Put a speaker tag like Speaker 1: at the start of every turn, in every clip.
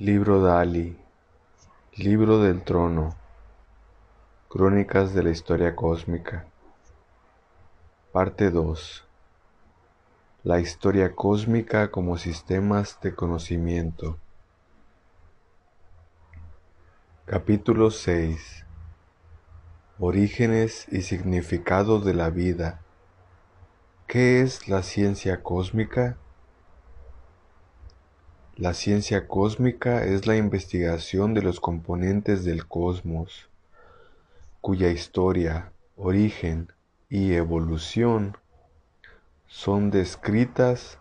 Speaker 1: Libro Dali, Libro del Trono, Crónicas de la Historia Cósmica, Parte 2. La historia cósmica como sistemas de conocimiento. Capítulo 6. Orígenes y significado de la vida. ¿Qué es la ciencia cósmica? La ciencia cósmica es la investigación de los componentes del cosmos, cuya historia, origen y evolución son descritas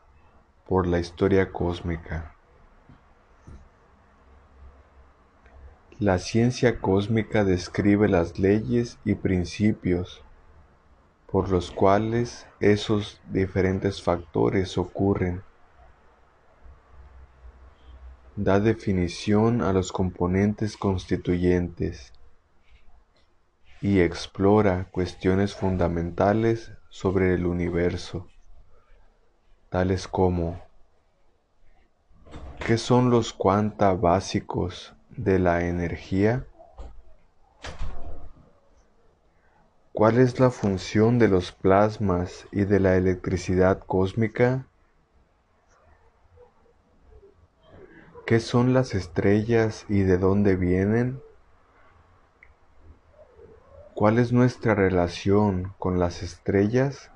Speaker 1: por la historia cósmica. La ciencia cósmica describe las leyes y principios por los cuales esos diferentes factores ocurren da definición a los componentes constituyentes y explora cuestiones fundamentales sobre el universo, tales como ¿qué son los cuanta básicos de la energía? ¿Cuál es la función de los plasmas y de la electricidad cósmica? ¿Qué son las estrellas y de dónde vienen? ¿Cuál es nuestra relación con las estrellas?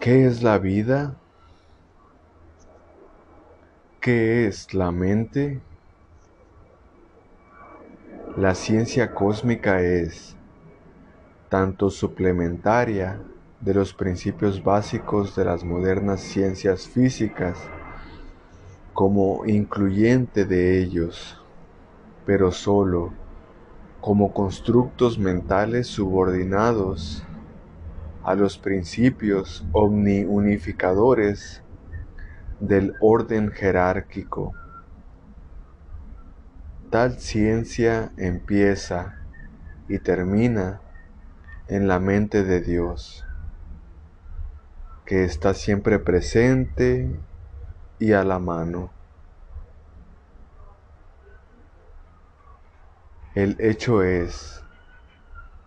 Speaker 1: ¿Qué es la vida? ¿Qué es la mente? La ciencia cósmica es tanto suplementaria de los principios básicos de las modernas ciencias físicas como incluyente de ellos, pero sólo como constructos mentales subordinados a los principios omniunificadores del orden jerárquico. Tal ciencia empieza y termina en la mente de Dios, que está siempre presente y a la mano. El hecho es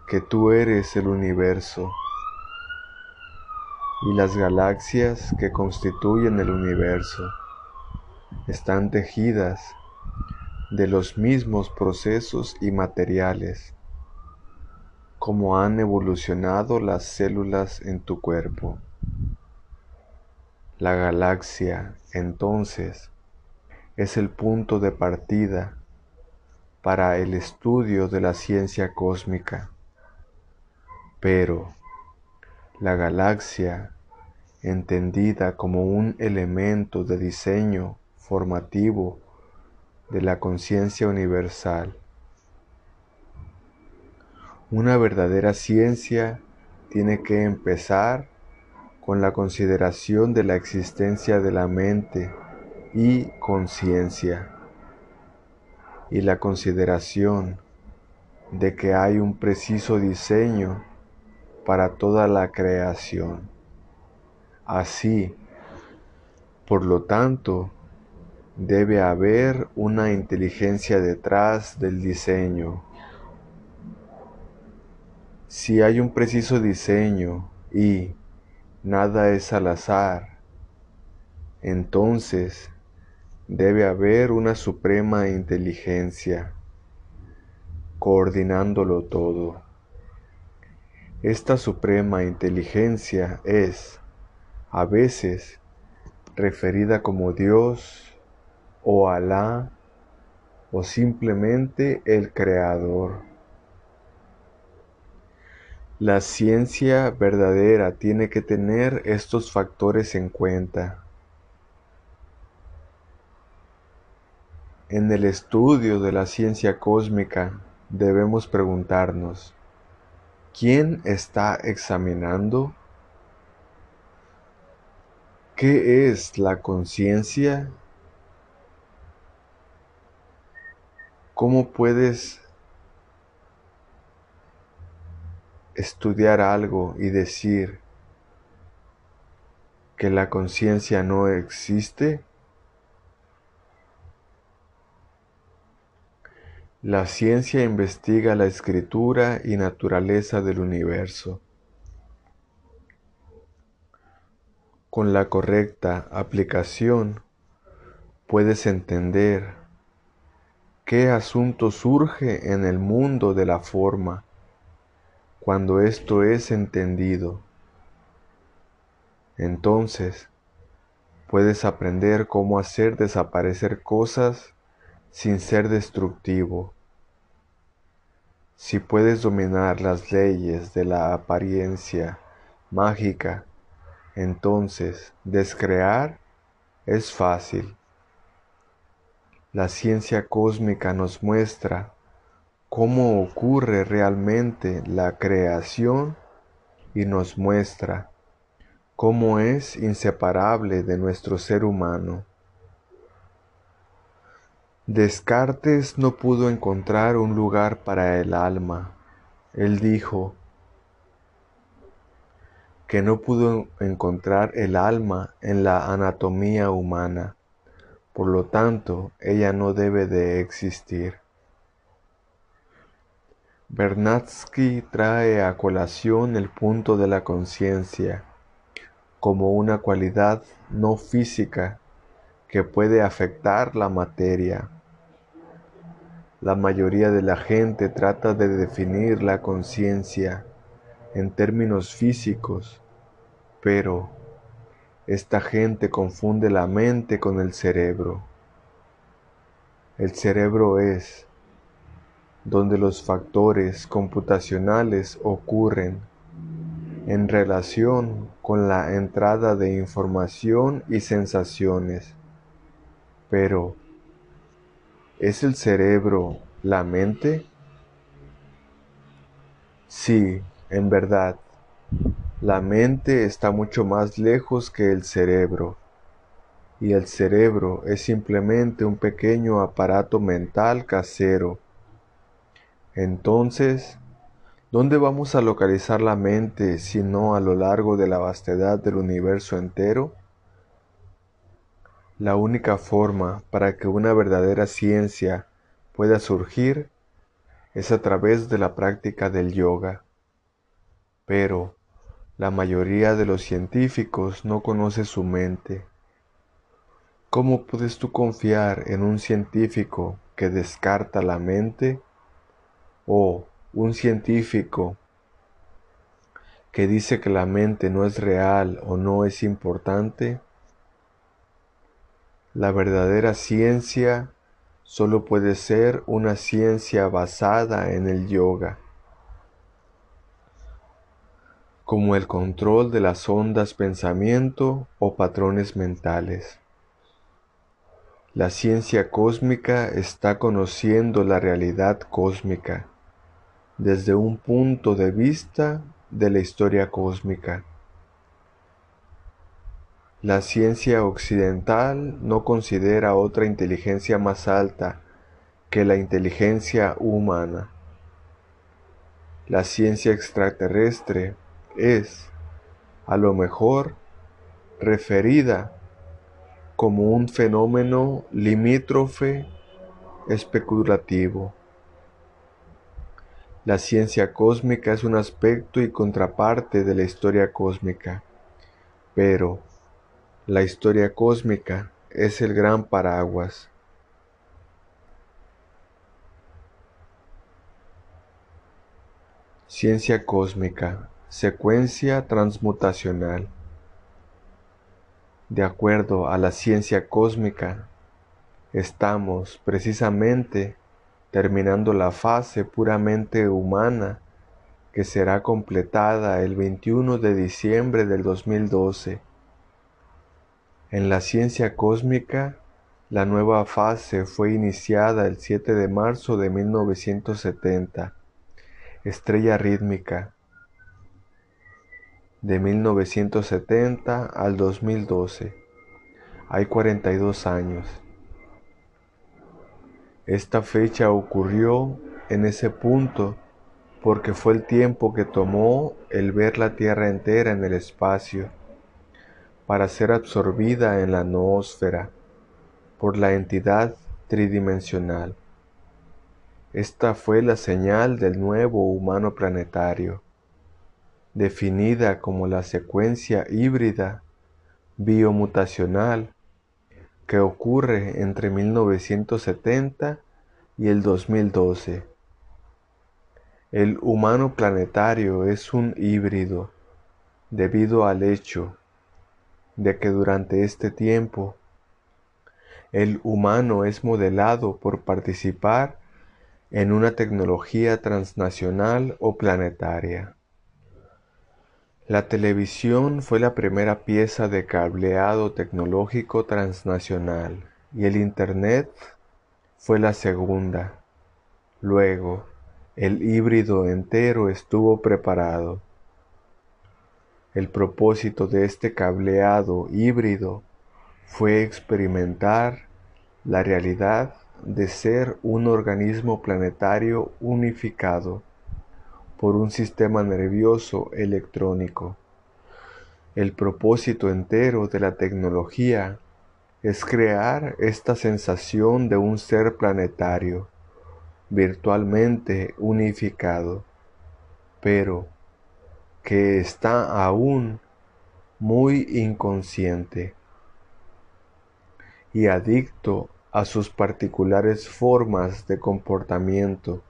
Speaker 1: que tú eres el universo y las galaxias que constituyen el universo están tejidas de los mismos procesos y materiales como han evolucionado las células en tu cuerpo. La galaxia, entonces, es el punto de partida para el estudio de la ciencia cósmica. Pero la galaxia, entendida como un elemento de diseño formativo de la conciencia universal, una verdadera ciencia tiene que empezar con la consideración de la existencia de la mente y conciencia y la consideración de que hay un preciso diseño para toda la creación. Así, por lo tanto, debe haber una inteligencia detrás del diseño. Si hay un preciso diseño y nada es al azar, entonces debe haber una suprema inteligencia coordinándolo todo. Esta suprema inteligencia es, a veces, referida como Dios o Alá o simplemente el Creador. La ciencia verdadera tiene que tener estos factores en cuenta. En el estudio de la ciencia cósmica debemos preguntarnos, ¿quién está examinando? ¿Qué es la conciencia? ¿Cómo puedes estudiar algo y decir que la conciencia no existe? La ciencia investiga la escritura y naturaleza del universo. Con la correcta aplicación puedes entender qué asunto surge en el mundo de la forma cuando esto es entendido. Entonces, puedes aprender cómo hacer desaparecer cosas sin ser destructivo. Si puedes dominar las leyes de la apariencia mágica, entonces descrear es fácil. La ciencia cósmica nos muestra cómo ocurre realmente la creación y nos muestra cómo es inseparable de nuestro ser humano. Descartes no pudo encontrar un lugar para el alma. Él dijo que no pudo encontrar el alma en la anatomía humana, por lo tanto ella no debe de existir. Bernatsky trae a colación el punto de la conciencia como una cualidad no física que puede afectar la materia. La mayoría de la gente trata de definir la conciencia en términos físicos, pero esta gente confunde la mente con el cerebro. El cerebro es donde los factores computacionales ocurren en relación con la entrada de información y sensaciones. Pero, ¿es el cerebro la mente? Sí, en verdad, la mente está mucho más lejos que el cerebro, y el cerebro es simplemente un pequeño aparato mental casero. Entonces, ¿dónde vamos a localizar la mente si no a lo largo de la vastedad del universo entero? La única forma para que una verdadera ciencia pueda surgir es a través de la práctica del yoga. Pero la mayoría de los científicos no conoce su mente. ¿Cómo puedes tú confiar en un científico que descarta la mente? ¿O un científico que dice que la mente no es real o no es importante? La verdadera ciencia solo puede ser una ciencia basada en el yoga, como el control de las ondas pensamiento o patrones mentales. La ciencia cósmica está conociendo la realidad cósmica desde un punto de vista de la historia cósmica. La ciencia occidental no considera otra inteligencia más alta que la inteligencia humana. La ciencia extraterrestre es, a lo mejor, referida como un fenómeno limítrofe especulativo. La ciencia cósmica es un aspecto y contraparte de la historia cósmica, pero la historia cósmica es el gran paraguas. Ciencia cósmica, secuencia transmutacional. De acuerdo a la ciencia cósmica, estamos precisamente terminando la fase puramente humana que será completada el 21 de diciembre del 2012 en la ciencia cósmica, la nueva fase fue iniciada el 7 de marzo de 1970. Estrella rítmica. De 1970 al 2012. Hay 42 años. Esta fecha ocurrió en ese punto porque fue el tiempo que tomó el ver la Tierra entera en el espacio para ser absorbida en la noósfera por la entidad tridimensional. Esta fue la señal del nuevo humano planetario, definida como la secuencia híbrida biomutacional que ocurre entre 1970 y el 2012. El humano planetario es un híbrido debido al hecho de que durante este tiempo el humano es modelado por participar en una tecnología transnacional o planetaria. La televisión fue la primera pieza de cableado tecnológico transnacional y el Internet fue la segunda. Luego, el híbrido entero estuvo preparado. El propósito de este cableado híbrido fue experimentar la realidad de ser un organismo planetario unificado por un sistema nervioso electrónico. El propósito entero de la tecnología es crear esta sensación de un ser planetario, virtualmente unificado, pero que está aún muy inconsciente y adicto a sus particulares formas de comportamiento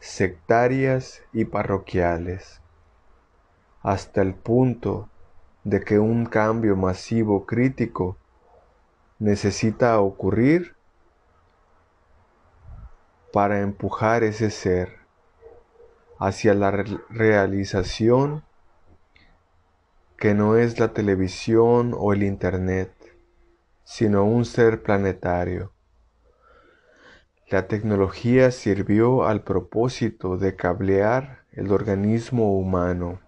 Speaker 1: sectarias y parroquiales, hasta el punto de que un cambio masivo crítico necesita ocurrir para empujar ese ser hacia la realización que no es la televisión o el Internet, sino un ser planetario. La tecnología sirvió al propósito de cablear el organismo humano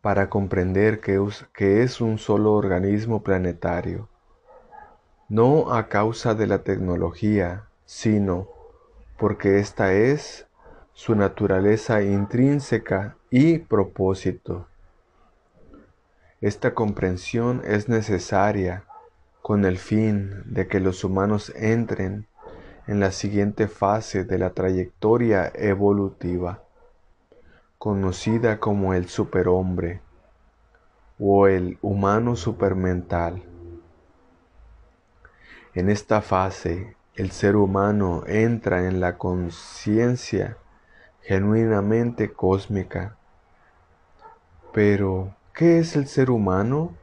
Speaker 1: para comprender que, es un solo organismo planetario, no a causa de la tecnología, sino porque esta es su naturaleza intrínseca y propósito. Esta comprensión es necesaria con el fin de que los humanos entren en la siguiente fase de la trayectoria evolutiva, conocida como el superhombre o el humano supermental. En esta fase, el ser humano entra en la conciencia genuinamente cósmica. Pero, ¿qué es el ser humano?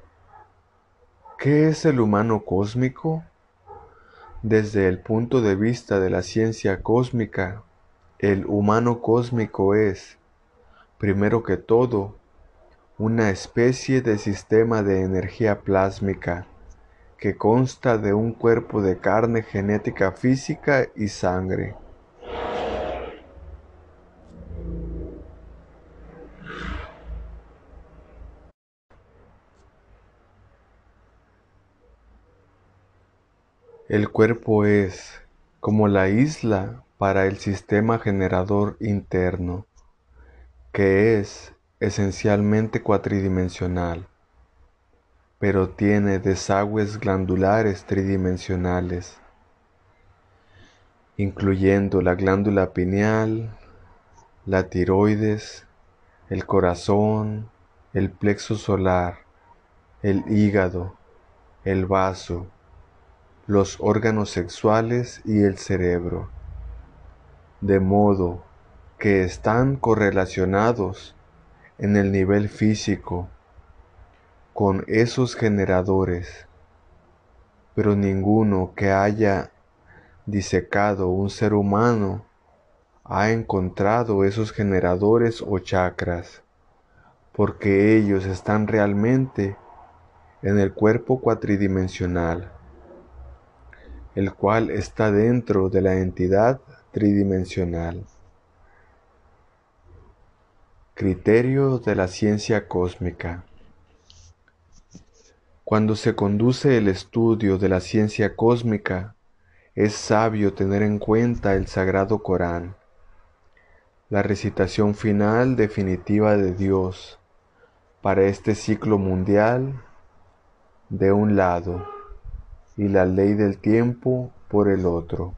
Speaker 1: ¿Qué es el humano cósmico? Desde el punto de vista de la ciencia cósmica, el humano cósmico es, primero que todo, una especie de sistema de energía plásmica que consta de un cuerpo de carne genética física y sangre. El cuerpo es como la isla para el sistema generador interno, que es esencialmente cuatridimensional, pero tiene desagües glandulares tridimensionales, incluyendo la glándula pineal, la tiroides, el corazón, el plexo solar, el hígado, el vaso, los órganos sexuales y el cerebro, de modo que están correlacionados en el nivel físico con esos generadores, pero ninguno que haya disecado un ser humano ha encontrado esos generadores o chakras, porque ellos están realmente en el cuerpo cuatridimensional el cual está dentro de la entidad tridimensional. Criterio de la ciencia cósmica. Cuando se conduce el estudio de la ciencia cósmica, es sabio tener en cuenta el sagrado Corán, la recitación final definitiva de Dios para este ciclo mundial de un lado y la ley del tiempo por el otro.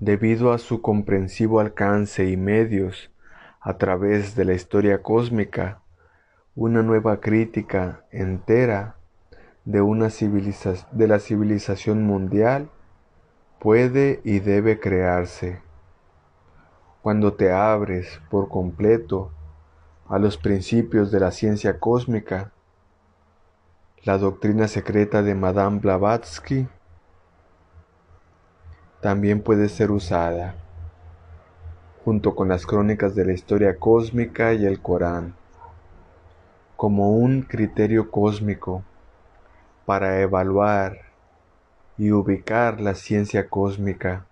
Speaker 1: debido a su comprensivo alcance y medios a través de la historia cósmica, una nueva crítica entera de, una de la civilización mundial puede y debe crearse. Cuando te abres por completo a los principios de la ciencia cósmica, la doctrina secreta de Madame Blavatsky también puede ser usada, junto con las crónicas de la historia cósmica y el Corán, como un criterio cósmico para evaluar y ubicar la ciencia cósmica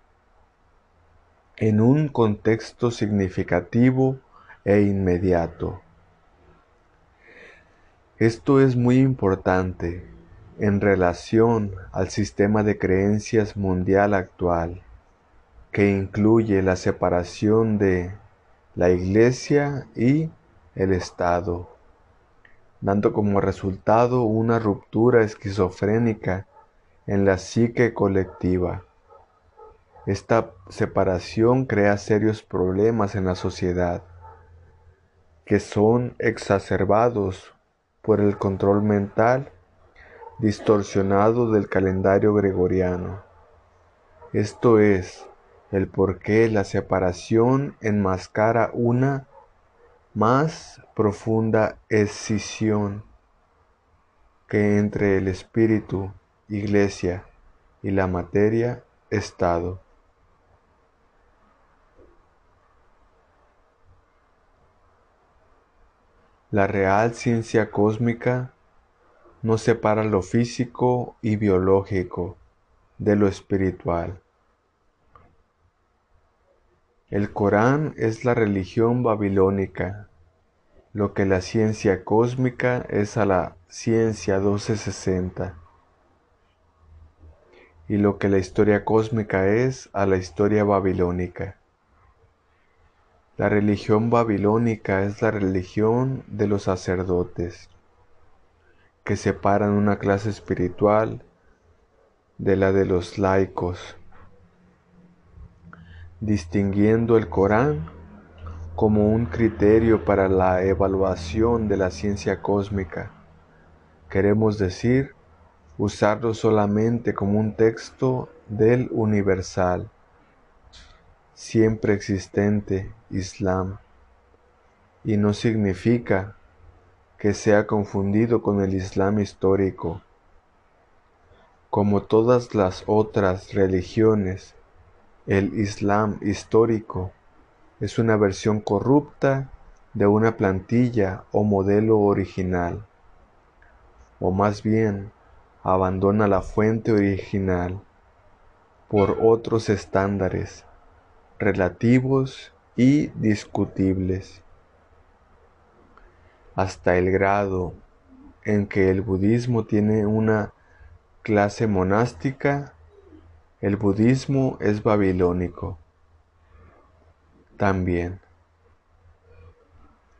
Speaker 1: en un contexto significativo e inmediato. Esto es muy importante en relación al sistema de creencias mundial actual, que incluye la separación de la Iglesia y el Estado, dando como resultado una ruptura esquizofrénica en la psique colectiva. Esta separación crea serios problemas en la sociedad, que son exacerbados por el control mental distorsionado del calendario gregoriano. Esto es el por qué la separación enmascara una más profunda escisión que entre el espíritu, iglesia, y la materia, estado. La real ciencia cósmica no separa lo físico y biológico de lo espiritual. El Corán es la religión babilónica, lo que la ciencia cósmica es a la ciencia 1260 y lo que la historia cósmica es a la historia babilónica. La religión babilónica es la religión de los sacerdotes, que separan una clase espiritual de la de los laicos, distinguiendo el Corán como un criterio para la evaluación de la ciencia cósmica. Queremos decir, usarlo solamente como un texto del universal siempre existente Islam. Y no significa que sea confundido con el Islam histórico. Como todas las otras religiones, el Islam histórico es una versión corrupta de una plantilla o modelo original, o más bien abandona la fuente original por otros estándares relativos y discutibles, hasta el grado en que el budismo tiene una clase monástica, el budismo es babilónico. También,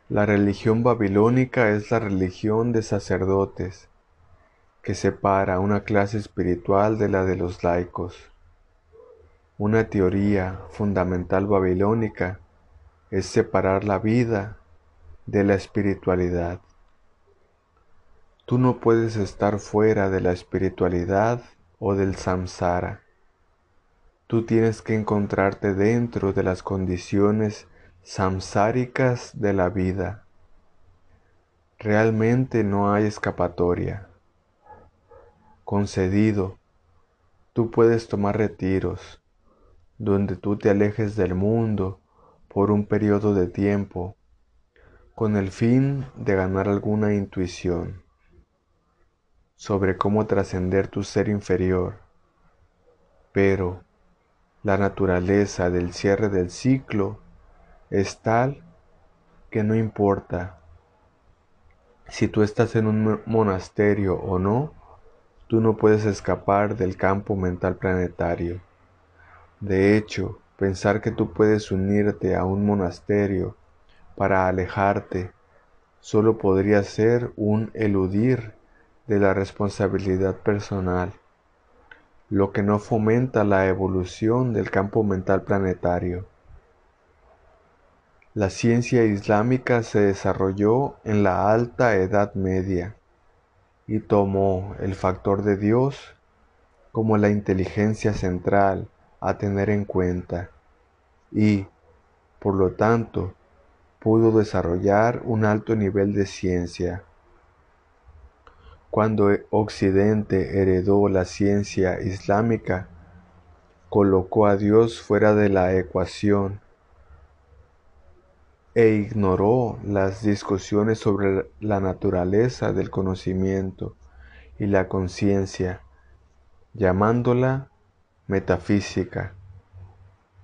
Speaker 1: la religión babilónica es la religión de sacerdotes, que separa una clase espiritual de la de los laicos. Una teoría fundamental babilónica es separar la vida de la espiritualidad. Tú no puedes estar fuera de la espiritualidad o del samsara. Tú tienes que encontrarte dentro de las condiciones samsáricas de la vida. Realmente no hay escapatoria. Concedido, tú puedes tomar retiros, donde tú te alejes del mundo por un periodo de tiempo, con el fin de ganar alguna intuición sobre cómo trascender tu ser inferior. Pero la naturaleza del cierre del ciclo es tal que no importa si tú estás en un monasterio o no, tú no puedes escapar del campo mental planetario. De hecho, pensar que tú puedes unirte a un monasterio para alejarte solo podría ser un eludir de la responsabilidad personal. lo que no fomenta la evolución del campo mental planetario. La ciencia islámica se desarrolló en la alta Edad Media y tomó el factor de Dios como la inteligencia central a tener en cuenta y, por lo tanto, pudo desarrollar un alto nivel de ciencia. Cuando Occidente heredó la ciencia islámica, colocó a Dios fuera de la ecuación e ignoró las discusiones sobre la naturaleza del conocimiento y la conciencia, llamándola metafísica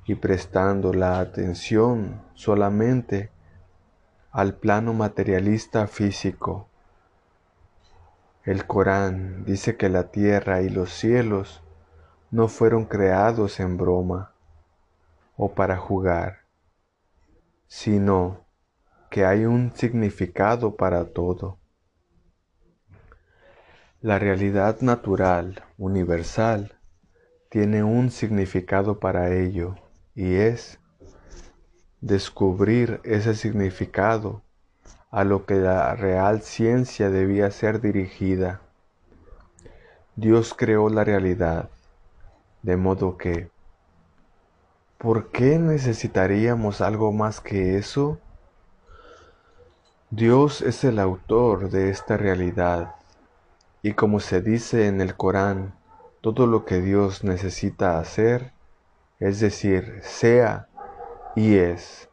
Speaker 1: y prestando la atención solamente al plano materialista físico. El Corán dice que la tierra y los cielos no fueron creados en broma o para jugar sino que hay un significado para todo. La realidad natural, universal, tiene un significado para ello y es descubrir ese significado a lo que la real ciencia debía ser dirigida. Dios creó la realidad, de modo que ¿Por qué necesitaríamos algo más que eso? Dios es el autor de esta realidad y como se dice en el Corán, todo lo que Dios necesita hacer, es decir, sea y es.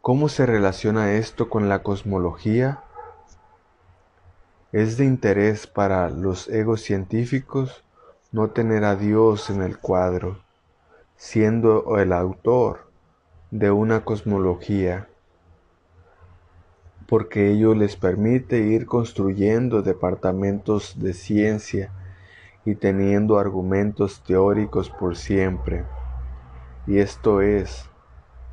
Speaker 1: ¿Cómo se relaciona esto con la cosmología? Es de interés para los egos científicos no tener a Dios en el cuadro siendo el autor de una cosmología, porque ello les permite ir construyendo departamentos de ciencia y teniendo argumentos teóricos por siempre. Y esto es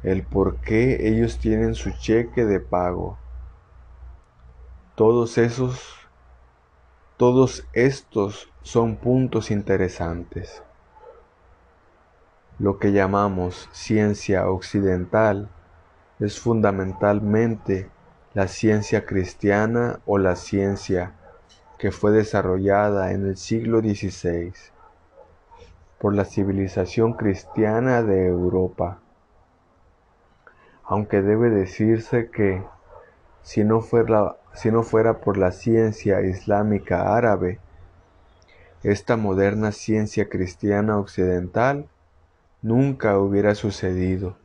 Speaker 1: el por qué ellos tienen su cheque de pago. Todos esos, todos estos son puntos interesantes. Lo que llamamos ciencia occidental es fundamentalmente la ciencia cristiana o la ciencia que fue desarrollada en el siglo XVI por la civilización cristiana de Europa. Aunque debe decirse que si no fuera, si no fuera por la ciencia islámica árabe, esta moderna ciencia cristiana occidental nunca hubiera sucedido.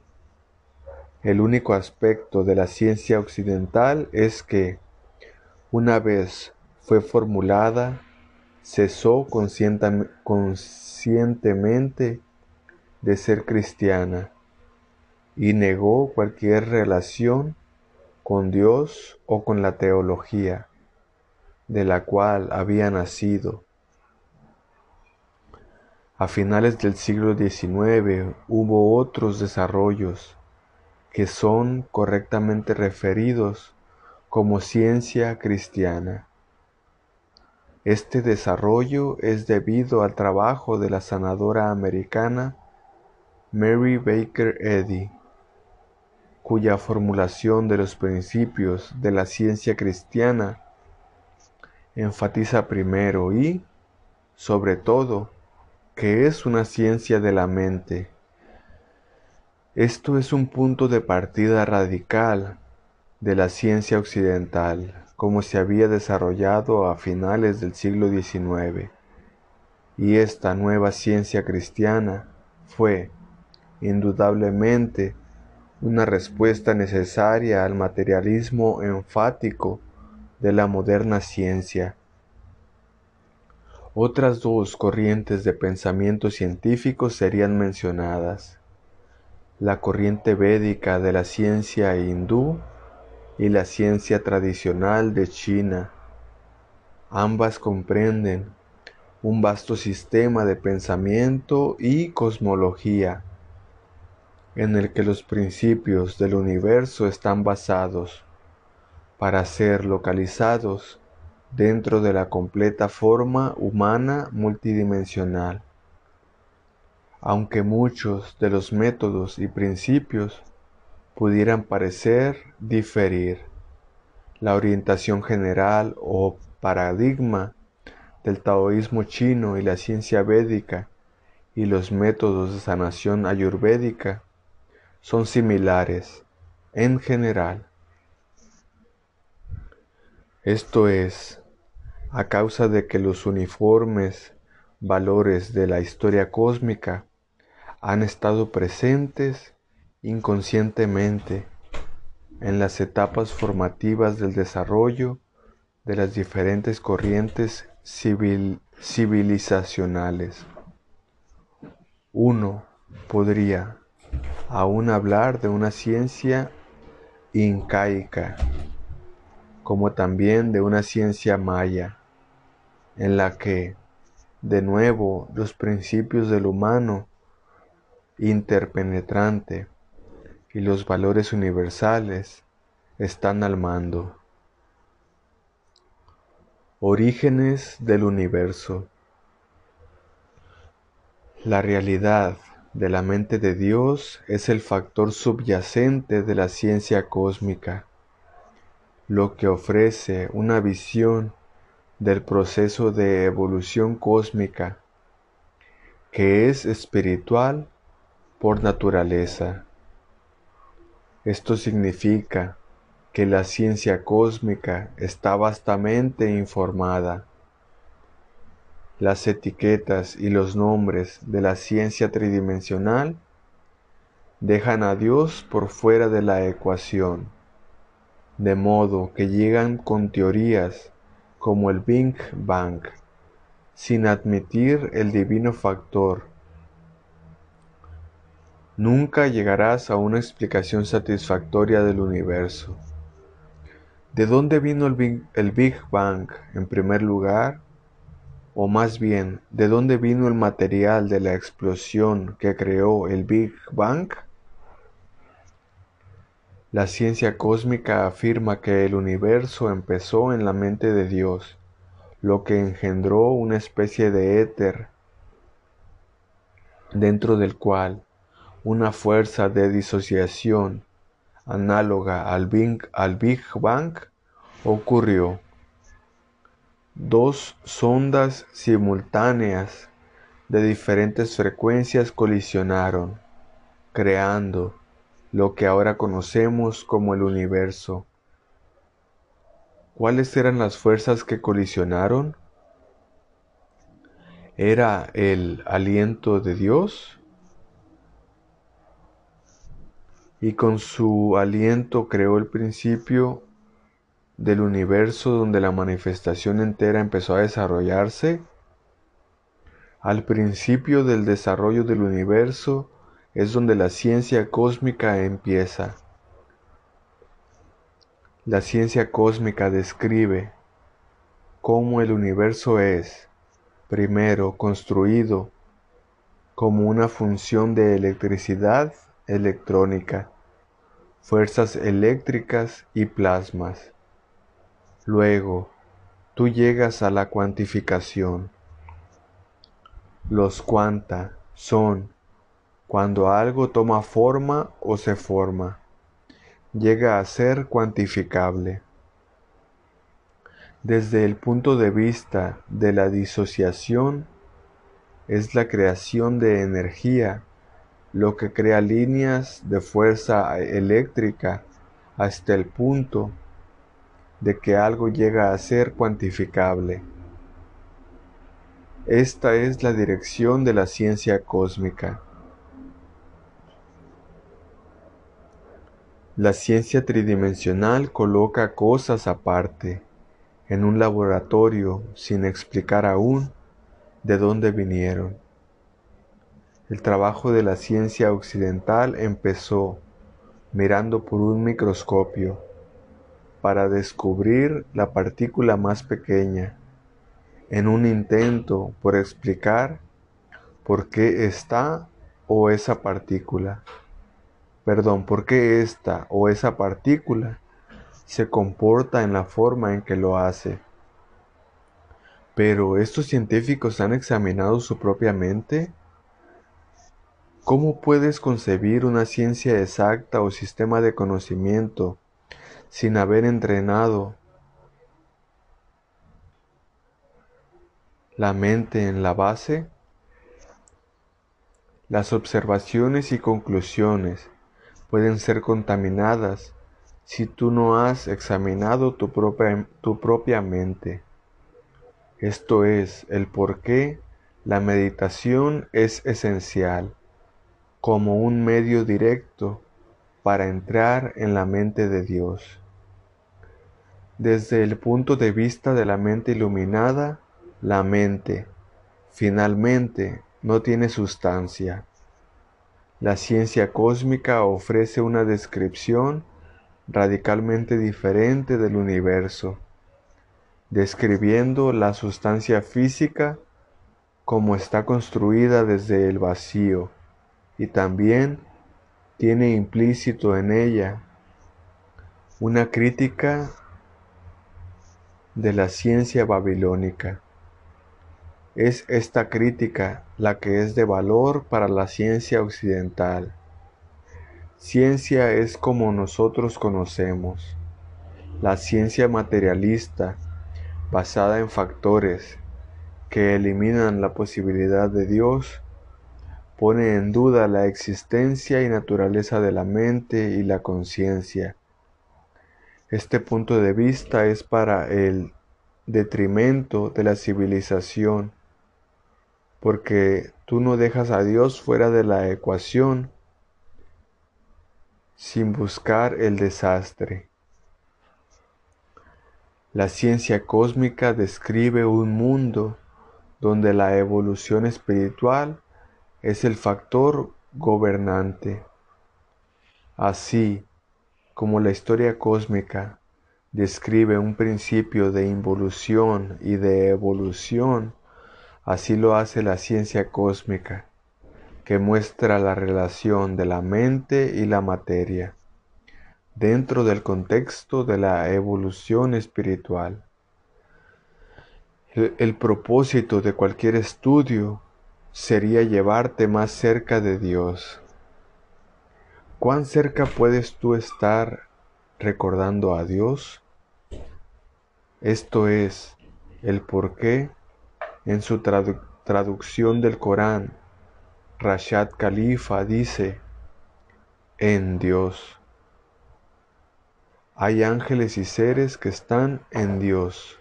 Speaker 1: El único aspecto de la ciencia occidental es que, una vez fue formulada, cesó conscientemente de ser cristiana y negó cualquier relación con Dios o con la teología de la cual había nacido a finales del siglo XIX hubo otros desarrollos que son correctamente referidos como ciencia cristiana. Este desarrollo es debido al trabajo de la sanadora americana Mary Baker Eddy, cuya formulación de los principios de la ciencia cristiana enfatiza primero y, sobre todo, que es una ciencia de la mente. Esto es un punto de partida radical de la ciencia occidental, como se había desarrollado a finales del siglo XIX. Y esta nueva ciencia cristiana fue, indudablemente, una respuesta necesaria al materialismo enfático de la moderna ciencia otras dos corrientes de pensamiento científico serían mencionadas, la corriente védica de la ciencia hindú y la ciencia tradicional de China. Ambas comprenden un vasto sistema de pensamiento y cosmología en el que los principios del universo están basados para ser localizados dentro de la completa forma humana multidimensional. Aunque muchos de los métodos y principios pudieran parecer diferir, la orientación general o paradigma del taoísmo chino y la ciencia védica y los métodos de sanación ayurvédica son similares en general. Esto es, a causa de que los uniformes valores de la historia cósmica han estado presentes inconscientemente en las etapas formativas del desarrollo de las diferentes corrientes civilizacionales. Uno podría aún hablar de una ciencia incaica, como también de una ciencia maya, en la que, de nuevo, los principios del humano interpenetrante y los valores universales están al mando. Orígenes del universo. La realidad de la mente de Dios es el factor subyacente de la ciencia cósmica, lo que ofrece una visión del proceso de evolución cósmica, que es espiritual por naturaleza. Esto significa que la ciencia cósmica está vastamente informada. Las etiquetas y los nombres de la ciencia tridimensional dejan a Dios por fuera de la ecuación, de modo que llegan con teorías como el Big Bang, sin admitir el divino factor Nunca llegarás a una explicación satisfactoria del universo. ¿De dónde vino el Big, Bang en primer lugar? O más bien, ¿de dónde vino el material de la explosión que creó el Big Bang? La ciencia cósmica afirma que el universo empezó en la mente de Dios, lo que engendró una especie de éter dentro del cual una fuerza de disociación análoga al Big, al Big Bang ocurrió. Dos sondas simultáneas de diferentes frecuencias colisionaron, creando lo que ahora conocemos como el universo. ¿Cuáles eran las fuerzas que colisionaron? ¿Era el aliento de Dios? Y con su aliento creó el principio del universo donde la manifestación entera empezó a desarrollarse. Al principio del desarrollo del universo es donde la ciencia cósmica empieza. La ciencia cósmica describe cómo el universo es, primero, construido como una función de electricidad electrónica, fuerzas eléctricas y plasmas. Luego, tú llegas a la cuantificación. Los cuanta son cuando algo toma forma o se forma, llega a ser cuantificable. Desde el punto de vista de la disociación, es la creación de energía lo que crea líneas de fuerza eléctrica hasta el punto de que algo llega a ser cuantificable. Esta es la dirección de la ciencia cósmica. La ciencia tridimensional coloca cosas aparte, en un laboratorio, sin explicar aún de dónde vinieron. El trabajo de la ciencia occidental empezó mirando por un microscopio para descubrir la partícula más pequeña, en un intento por explicar por qué esta o esa partícula, perdón, por qué esta o esa partícula se comporta en la forma en que lo hace. Pero estos científicos han examinado su propia mente. ¿Cómo puedes concebir una ciencia exacta o sistema de conocimiento sin haber entrenado la mente en la base? Las observaciones y conclusiones pueden ser contaminadas si tú no has examinado tu propia, tu propia mente. Esto es el por qué la meditación es esencial como un medio directo para entrar en la mente de Dios. Desde el punto de vista de la mente iluminada, la mente, finalmente, no tiene sustancia. La ciencia cósmica ofrece una descripción radicalmente diferente del universo describiendo la sustancia física como está construida desde el vacío y también tiene implícito en ella una crítica de la ciencia babilónica. Es esta crítica la que es de valor para la ciencia occidental. Ciencia es como nosotros conocemos. La ciencia materialista basada en factores que eliminan la posibilidad de Dios, pone en duda la existencia y naturaleza de la mente y la conciencia. Este punto de vista es para el detrimento de la civilización, porque tú no dejas a Dios fuera de la ecuación sin buscar el desastre. La ciencia cósmica describe un mundo donde la evolución espiritual es el factor gobernante. Así como la historia cósmica describe un principio de involución y de evolución, así lo hace la ciencia cósmica, que muestra la relación de la mente y la materia dentro del contexto de la evolución espiritual. El, propósito de cualquier estudio sería llevarte más cerca de Dios. ¿Cuán cerca puedes tú estar recordando a Dios? Esto es el por qué en su traducción del Corán, Rashad Khalifa dice, en Dios. Hay ángeles y seres que están en Dios,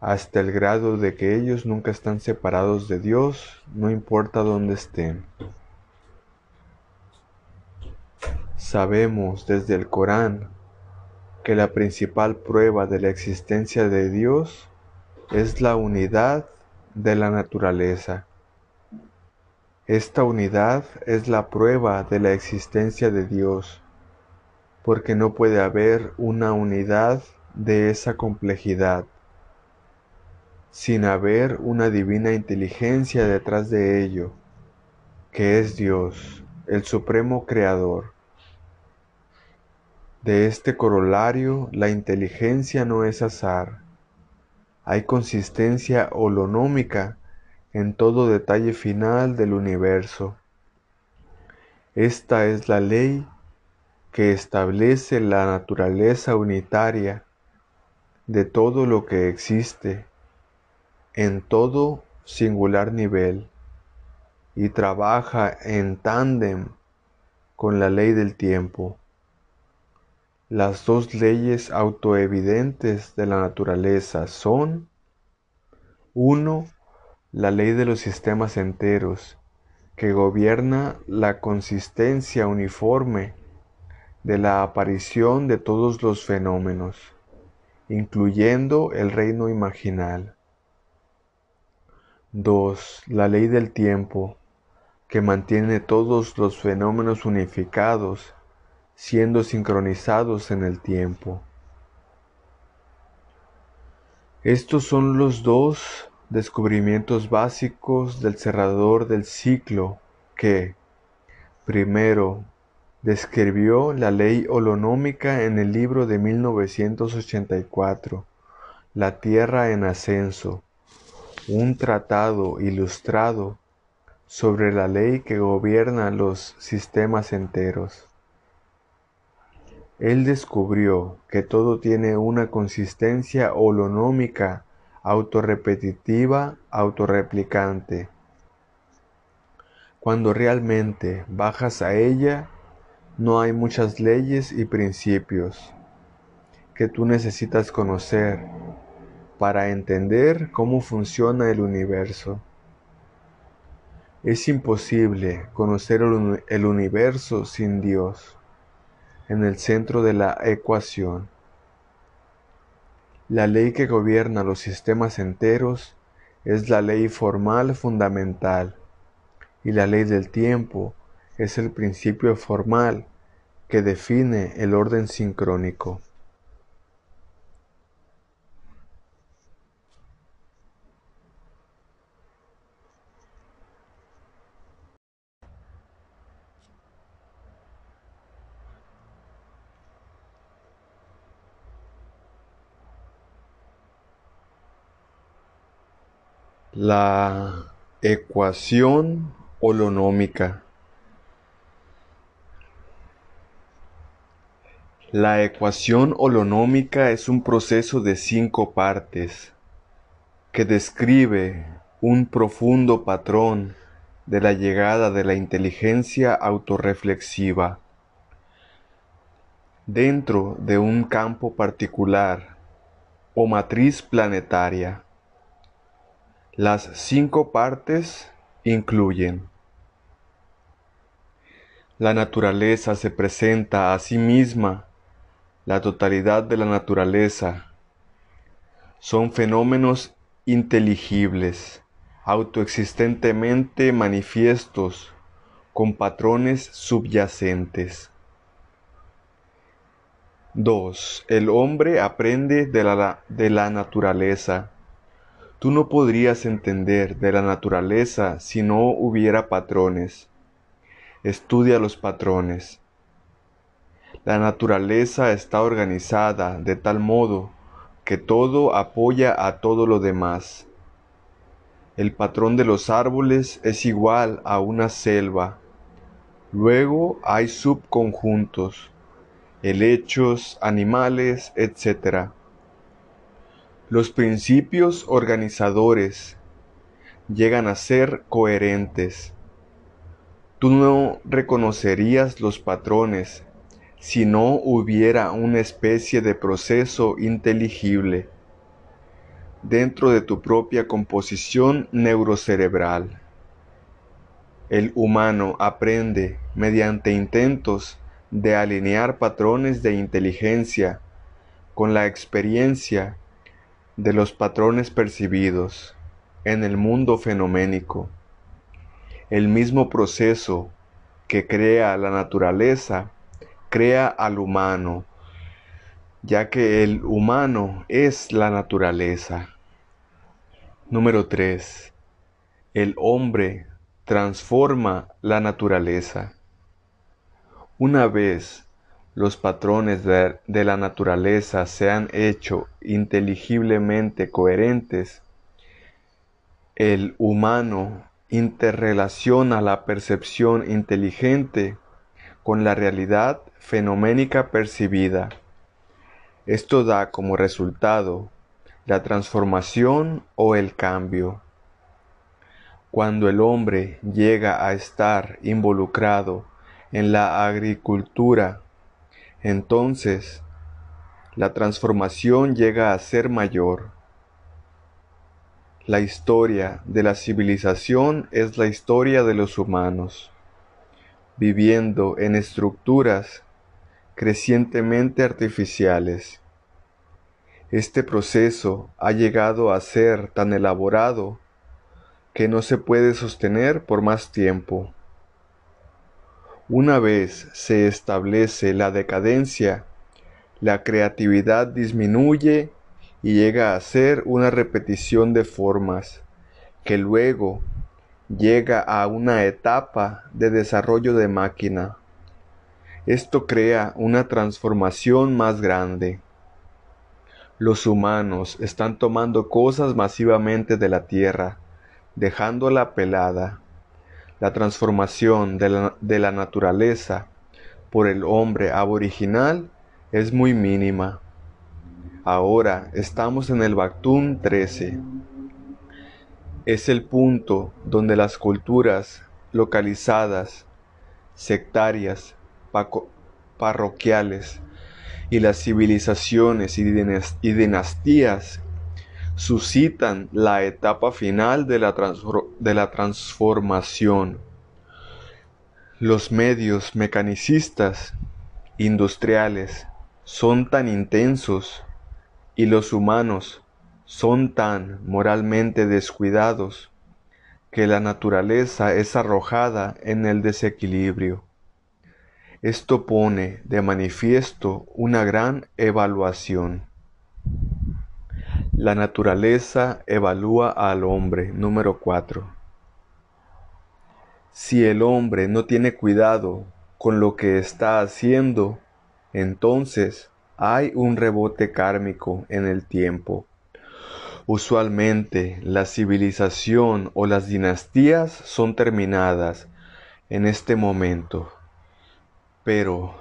Speaker 1: hasta el grado de que ellos nunca están separados de Dios, no importa dónde estén. Sabemos desde el Corán que la principal prueba de la existencia de Dios es la unidad de la naturaleza. Esta unidad es la prueba de la existencia de Dios porque no puede haber una unidad de esa complejidad sin haber una divina inteligencia detrás de ello, que es Dios, el Supremo Creador. De este corolario, la inteligencia no es azar. Hay consistencia holonómica en todo detalle final del universo. Esta es la ley que establece la naturaleza unitaria de todo lo que existe en todo singular nivel y trabaja en tándem con la ley del tiempo. Las dos leyes autoevidentes de la naturaleza son uno, la ley de los sistemas enteros, que gobierna la consistencia uniforme de la aparición de todos los fenómenos, incluyendo el reino imaginal. 2. La ley del tiempo, que mantiene todos los fenómenos unificados, siendo sincronizados en el tiempo. Estos son los dos descubrimientos básicos del cerrador del ciclo que, primero, Describió la ley holonómica en el libro de 1984, La Tierra en Ascenso, un tratado ilustrado sobre la ley que gobierna los sistemas enteros. Él descubrió que todo tiene una consistencia holonómica autorrepetitiva, autorreplicante. Cuando realmente bajas a ella, no hay muchas leyes y principios que tú necesitas conocer para entender cómo funciona el universo. Es imposible conocer el universo sin Dios en el centro de la ecuación. La ley que gobierna los sistemas enteros es la ley formal fundamental y la ley del tiempo es el principio formal que define el orden sincrónico. La ecuación holonómica. La ecuación holonómica es un proceso de cinco partes que describe un profundo patrón de la llegada de la inteligencia autorreflexiva dentro de un campo particular o matriz planetaria. Las cinco partes incluyen la naturaleza se presenta a sí misma, la totalidad de la naturaleza. Son fenómenos inteligibles, autoexistentemente manifiestos, con patrones subyacentes. 2. El hombre aprende de la, de la naturaleza Tú no podrías entender de la naturaleza si no hubiera patrones. Estudia los patrones. La naturaleza está organizada de tal modo que todo apoya a todo lo demás. El patrón de los árboles es igual a una selva. Luego hay subconjuntos, helechos, animales, etc. Los principios organizadores llegan a ser coherentes. Tú no reconocerías los patrones si no hubiera una especie de proceso inteligible dentro de tu propia composición neurocerebral. El humano aprende mediante intentos de alinear patrones de inteligencia con la experiencia de los patrones percibidos en el mundo fenoménico. El mismo proceso que crea la naturaleza crea al humano, ya que el humano es la naturaleza. Número 3. El hombre transforma la naturaleza. Una vez los patrones de, la naturaleza se han hecho inteligiblemente coherentes, el humano interrelaciona la percepción inteligente con la realidad fenoménica percibida. Esto da como resultado la transformación o el cambio. Cuando el hombre llega a estar involucrado en la agricultura entonces la transformación llega a ser mayor. La historia de la civilización es la historia de los humanos, viviendo en estructuras crecientemente artificiales. Este proceso ha llegado a ser tan elaborado que no se puede sostener por más tiempo. Una vez se establece la decadencia, la creatividad disminuye y llega a ser una repetición de formas, que luego llega a una etapa de desarrollo de máquina. Esto crea una transformación más grande. Los humanos están tomando cosas masivamente de la tierra, dejándola pelada. La transformación de la, de la naturaleza por el hombre aboriginal es muy mínima. Ahora estamos en el Bactún 13. Es el punto donde las culturas localizadas, sectarias, parroquiales y las civilizaciones y dinastías suscitan la etapa final de la, de la transformación. Los medios mecanicistas, industriales, son tan intensos y los humanos son tan moralmente descuidados que la naturaleza es arrojada en el desequilibrio. Esto pone de manifiesto una gran evaluación. La naturaleza evalúa al hombre. Número 4. Si el hombre no tiene cuidado con lo que está haciendo, entonces hay un rebote kármico en el tiempo. Usualmente la civilización o las dinastías son terminadas en este momento. Pero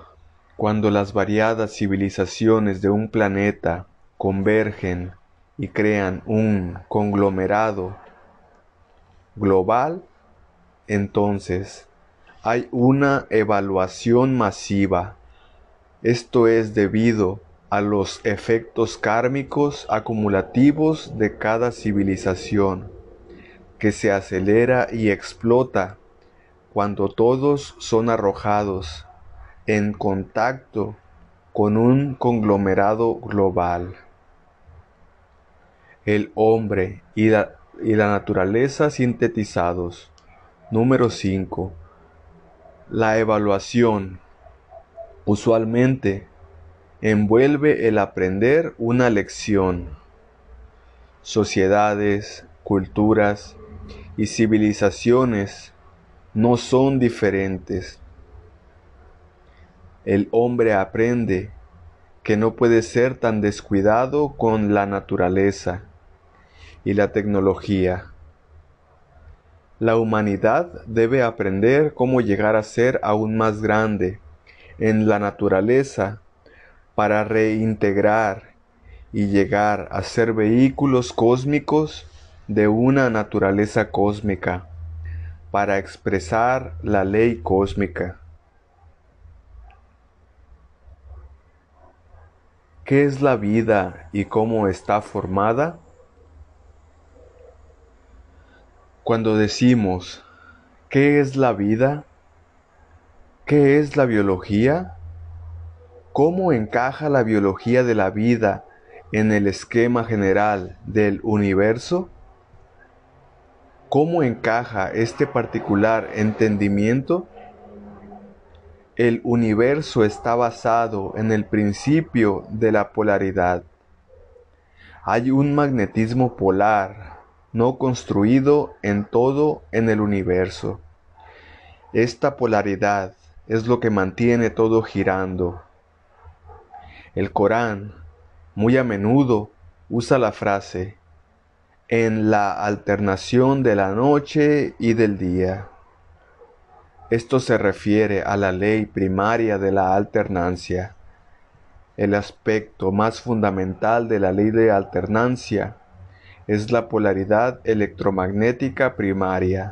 Speaker 1: cuando las variadas civilizaciones de un planeta convergen y crean un conglomerado global, entonces hay una evaluación masiva. Esto es debido a los efectos kármicos acumulativos de cada civilización, que se acelera y explota cuando todos son arrojados en contacto con un conglomerado global el hombre y la, naturaleza sintetizados. Número 5. La evaluación usualmente envuelve el aprender una lección. Sociedades, culturas y civilizaciones no son diferentes. El hombre aprende que no puede ser tan descuidado con la naturaleza y la tecnología. La humanidad debe aprender cómo llegar a ser aún más grande en la naturaleza para reintegrar y llegar a ser vehículos cósmicos de una naturaleza cósmica para expresar la ley cósmica. ¿Qué es la vida y cómo está formada? Cuando decimos, ¿qué es la vida? ¿Qué es la biología? ¿Cómo encaja la biología de la vida en el esquema general del universo? ¿Cómo encaja este particular entendimiento? El universo está basado en el principio de la polaridad. Hay un magnetismo polar no construido en todo en el universo. Esta polaridad es lo que mantiene todo girando. El Corán muy a menudo usa la frase en la alternación de la noche y del día. Esto se refiere a la ley primaria de la alternancia. El aspecto más fundamental de la ley de alternancia es la polaridad electromagnética primaria,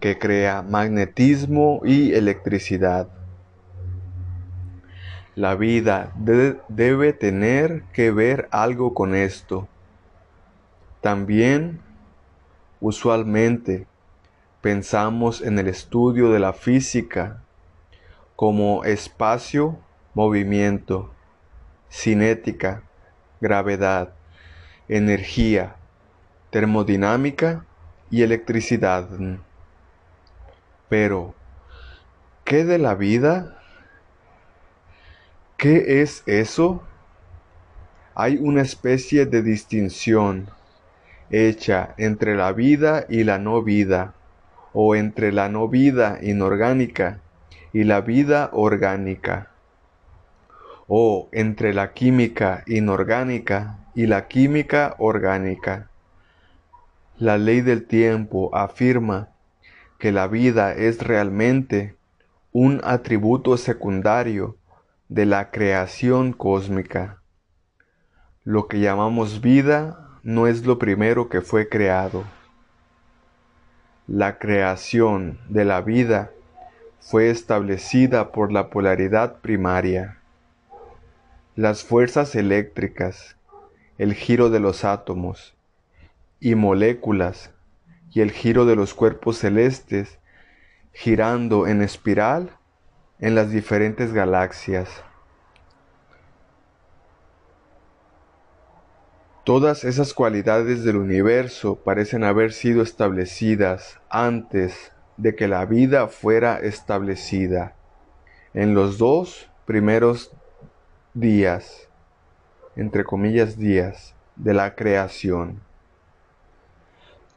Speaker 1: que crea magnetismo y electricidad. La vida debe tener que ver algo con esto. También, usualmente, pensamos en el estudio de la física como espacio, movimiento, cinética, gravedad, energía, termodinámica y electricidad. Pero, ¿qué de la vida? ¿Qué es eso? Hay una especie de distinción hecha entre la vida y la no vida, o entre la no vida inorgánica y la vida orgánica. o entre la química inorgánica y la química orgánica. La ley del tiempo afirma que la vida es realmente un atributo secundario de la creación cósmica. Lo que llamamos vida no es lo primero que fue creado. La creación de la vida fue establecida por la polaridad primaria. Las fuerzas eléctricas, el giro de los átomos y moléculas y el giro de los cuerpos celestes girando en espiral en las diferentes galaxias. Todas esas cualidades del universo parecen haber sido establecidas antes de que la vida fuera establecida, en los dos primeros días, entre comillas días, de la creación.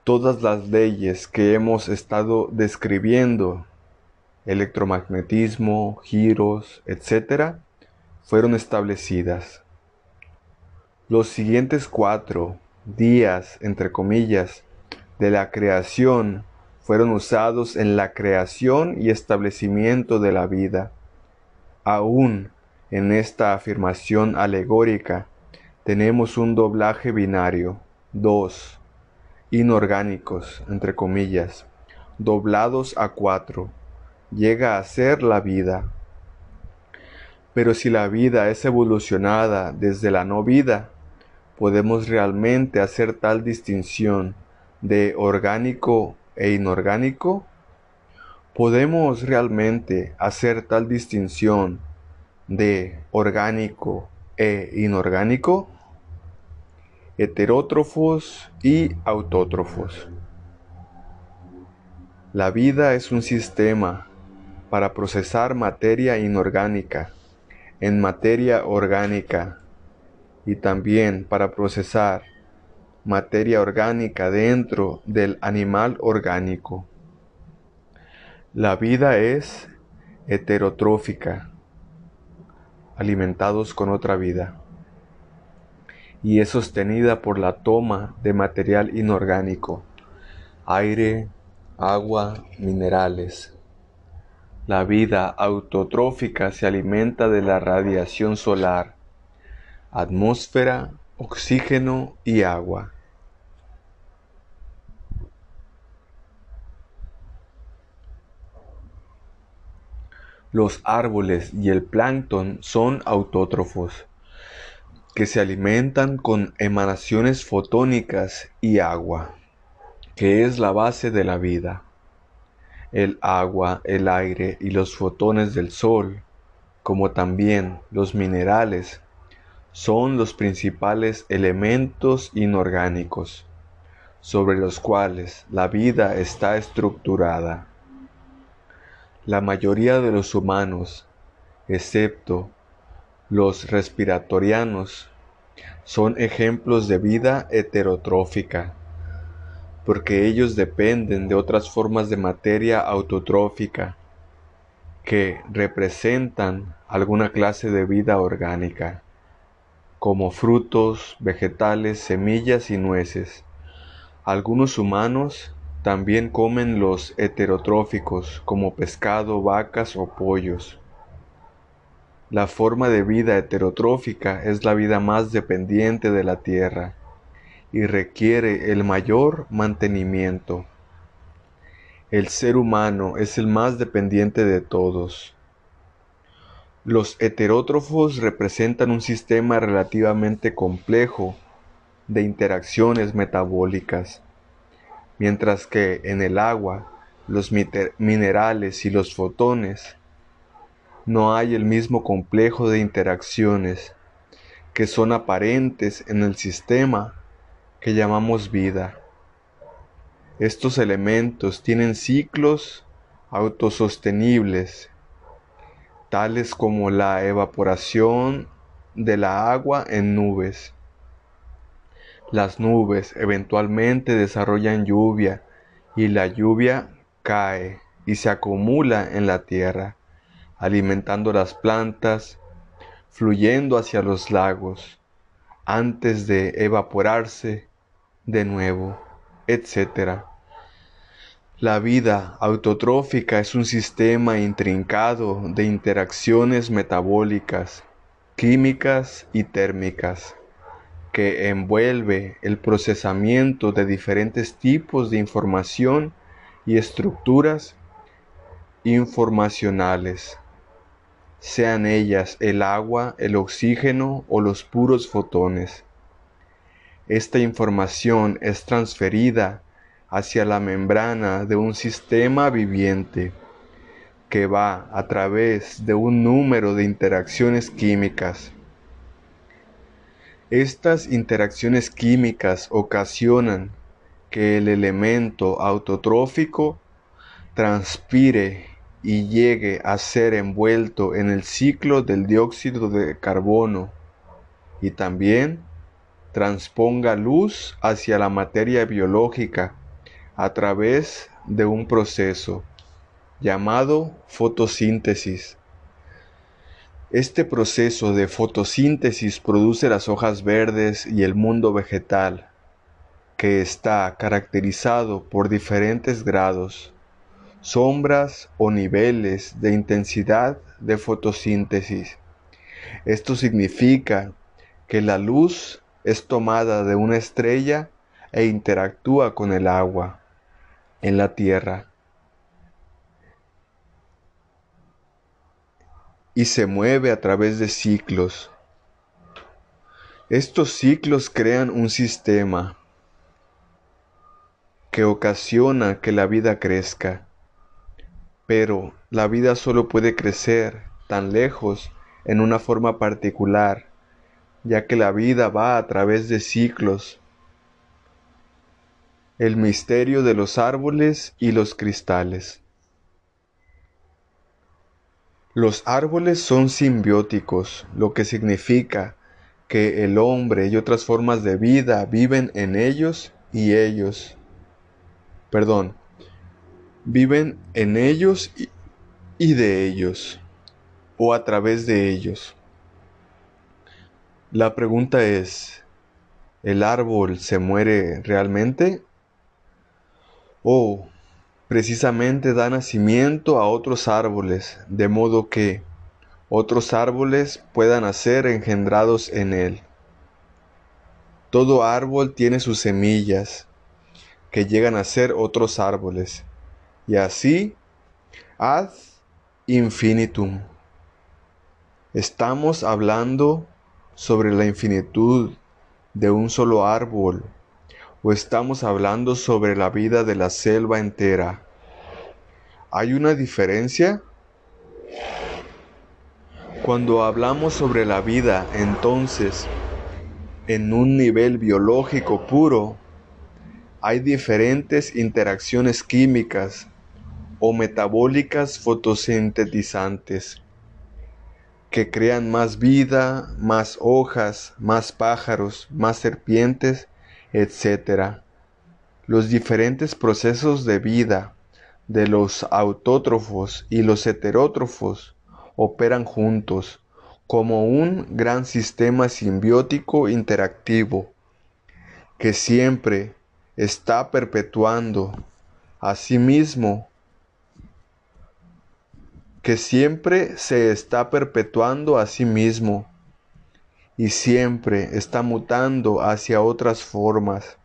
Speaker 1: Todas las leyes que hemos estado describiendo, electromagnetismo, giros, etc., fueron establecidas. Los siguientes cuatro días, entre comillas, de la creación fueron usados en la creación y establecimiento de la vida. Aún en esta afirmación alegórica tenemos un doblaje binario, dos, inorgánicos, entre comillas, doblados a cuatro, llega a ser la vida. Pero si la vida es evolucionada desde la no vida, podemos realmente hacer tal distinción de orgánico e inorgánico? ¿Podemos realmente hacer tal distinción de orgánico e inorgánico? Heterótrofos y autótrofos. La vida es un sistema para procesar materia inorgánica en materia orgánica y también para procesar materia orgánica dentro del animal orgánico. La vida es heterotrófica, alimentados con otra vida, y es sostenida por la toma de material inorgánico, aire, agua, minerales. La vida autotrófica se alimenta de la radiación solar atmósfera, oxígeno y agua. Los árboles y el plancton son autótrofos, que se alimentan con emanaciones fotónicas y agua, que es la base de la vida. El agua, el aire y los fotones del sol, como también los minerales, son los principales elementos inorgánicos sobre los cuales la vida está estructurada. La mayoría de los humanos, excepto los respiratorianos, son ejemplos de vida heterotrófica, porque ellos dependen de otras formas de materia autotrófica que representan alguna clase de vida orgánica como frutos, vegetales, semillas y nueces. Algunos humanos también comen los heterotróficos como pescado, vacas o pollos. La forma de vida heterotrófica es la vida más dependiente de la tierra y requiere el mayor mantenimiento. El ser humano es el más dependiente de todos. Los heterótrofos representan un sistema relativamente complejo de interacciones metabólicas, mientras que en el agua, los minerales y los fotones no hay el mismo complejo de interacciones que son aparentes en el sistema que llamamos vida. Estos elementos tienen ciclos autosostenibles tales como la evaporación de la agua en nubes. Las nubes eventualmente desarrollan lluvia y la lluvia cae y se acumula en la tierra, alimentando las plantas, fluyendo hacia los lagos, antes de evaporarse de nuevo, etc. La vida autotrófica es un sistema intrincado de interacciones metabólicas, químicas y térmicas que envuelve el procesamiento de diferentes tipos de información y estructuras informacionales, sean ellas el agua, el oxígeno o los puros fotones. Esta información es transferida hacia la membrana de un sistema viviente que va a través de un número de interacciones químicas estas interacciones químicas ocasionan que el elemento autotrófico transpire y llegue a ser envuelto en el ciclo del dióxido de carbono y también transponga luz hacia la materia biológica a través de un proceso llamado fotosíntesis. Este proceso de fotosíntesis produce las hojas verdes y el mundo vegetal, que está caracterizado por diferentes grados, sombras o niveles de intensidad de fotosíntesis. Esto significa que la luz es tomada de una estrella e interactúa con el agua en la tierra y se mueve a través de ciclos. Estos ciclos crean un sistema que ocasiona que la vida crezca, pero la vida solo puede crecer tan lejos en una forma particular, ya que la vida va a través de ciclos. El misterio de los árboles y los cristales. Los árboles son simbióticos, lo que significa que el hombre y otras formas de vida viven en ellos y ellos, perdón, viven en ellos y, de ellos, o a través de ellos. La pregunta es, ¿el árbol se muere realmente? ¿O precisamente da nacimiento a otros árboles, de modo que otros árboles puedan ser engendrados en él. Todo árbol tiene sus semillas, que llegan a ser otros árboles, y así ad infinitum. Estamos hablando sobre la infinitud de un solo árbol o estamos hablando sobre la vida de la selva entera? ¿Hay una diferencia? Cuando hablamos sobre la vida, entonces, en un nivel biológico puro, hay diferentes interacciones químicas o metabólicas fotosintetizantes que crean más vida, más hojas, más pájaros, más serpientes etc. Los diferentes procesos de vida de los autótrofos y los heterótrofos operan juntos como un gran sistema simbiótico interactivo que siempre está perpetuando a sí mismo, que siempre se está perpetuando a sí mismo y siempre está mutando hacia otras formas.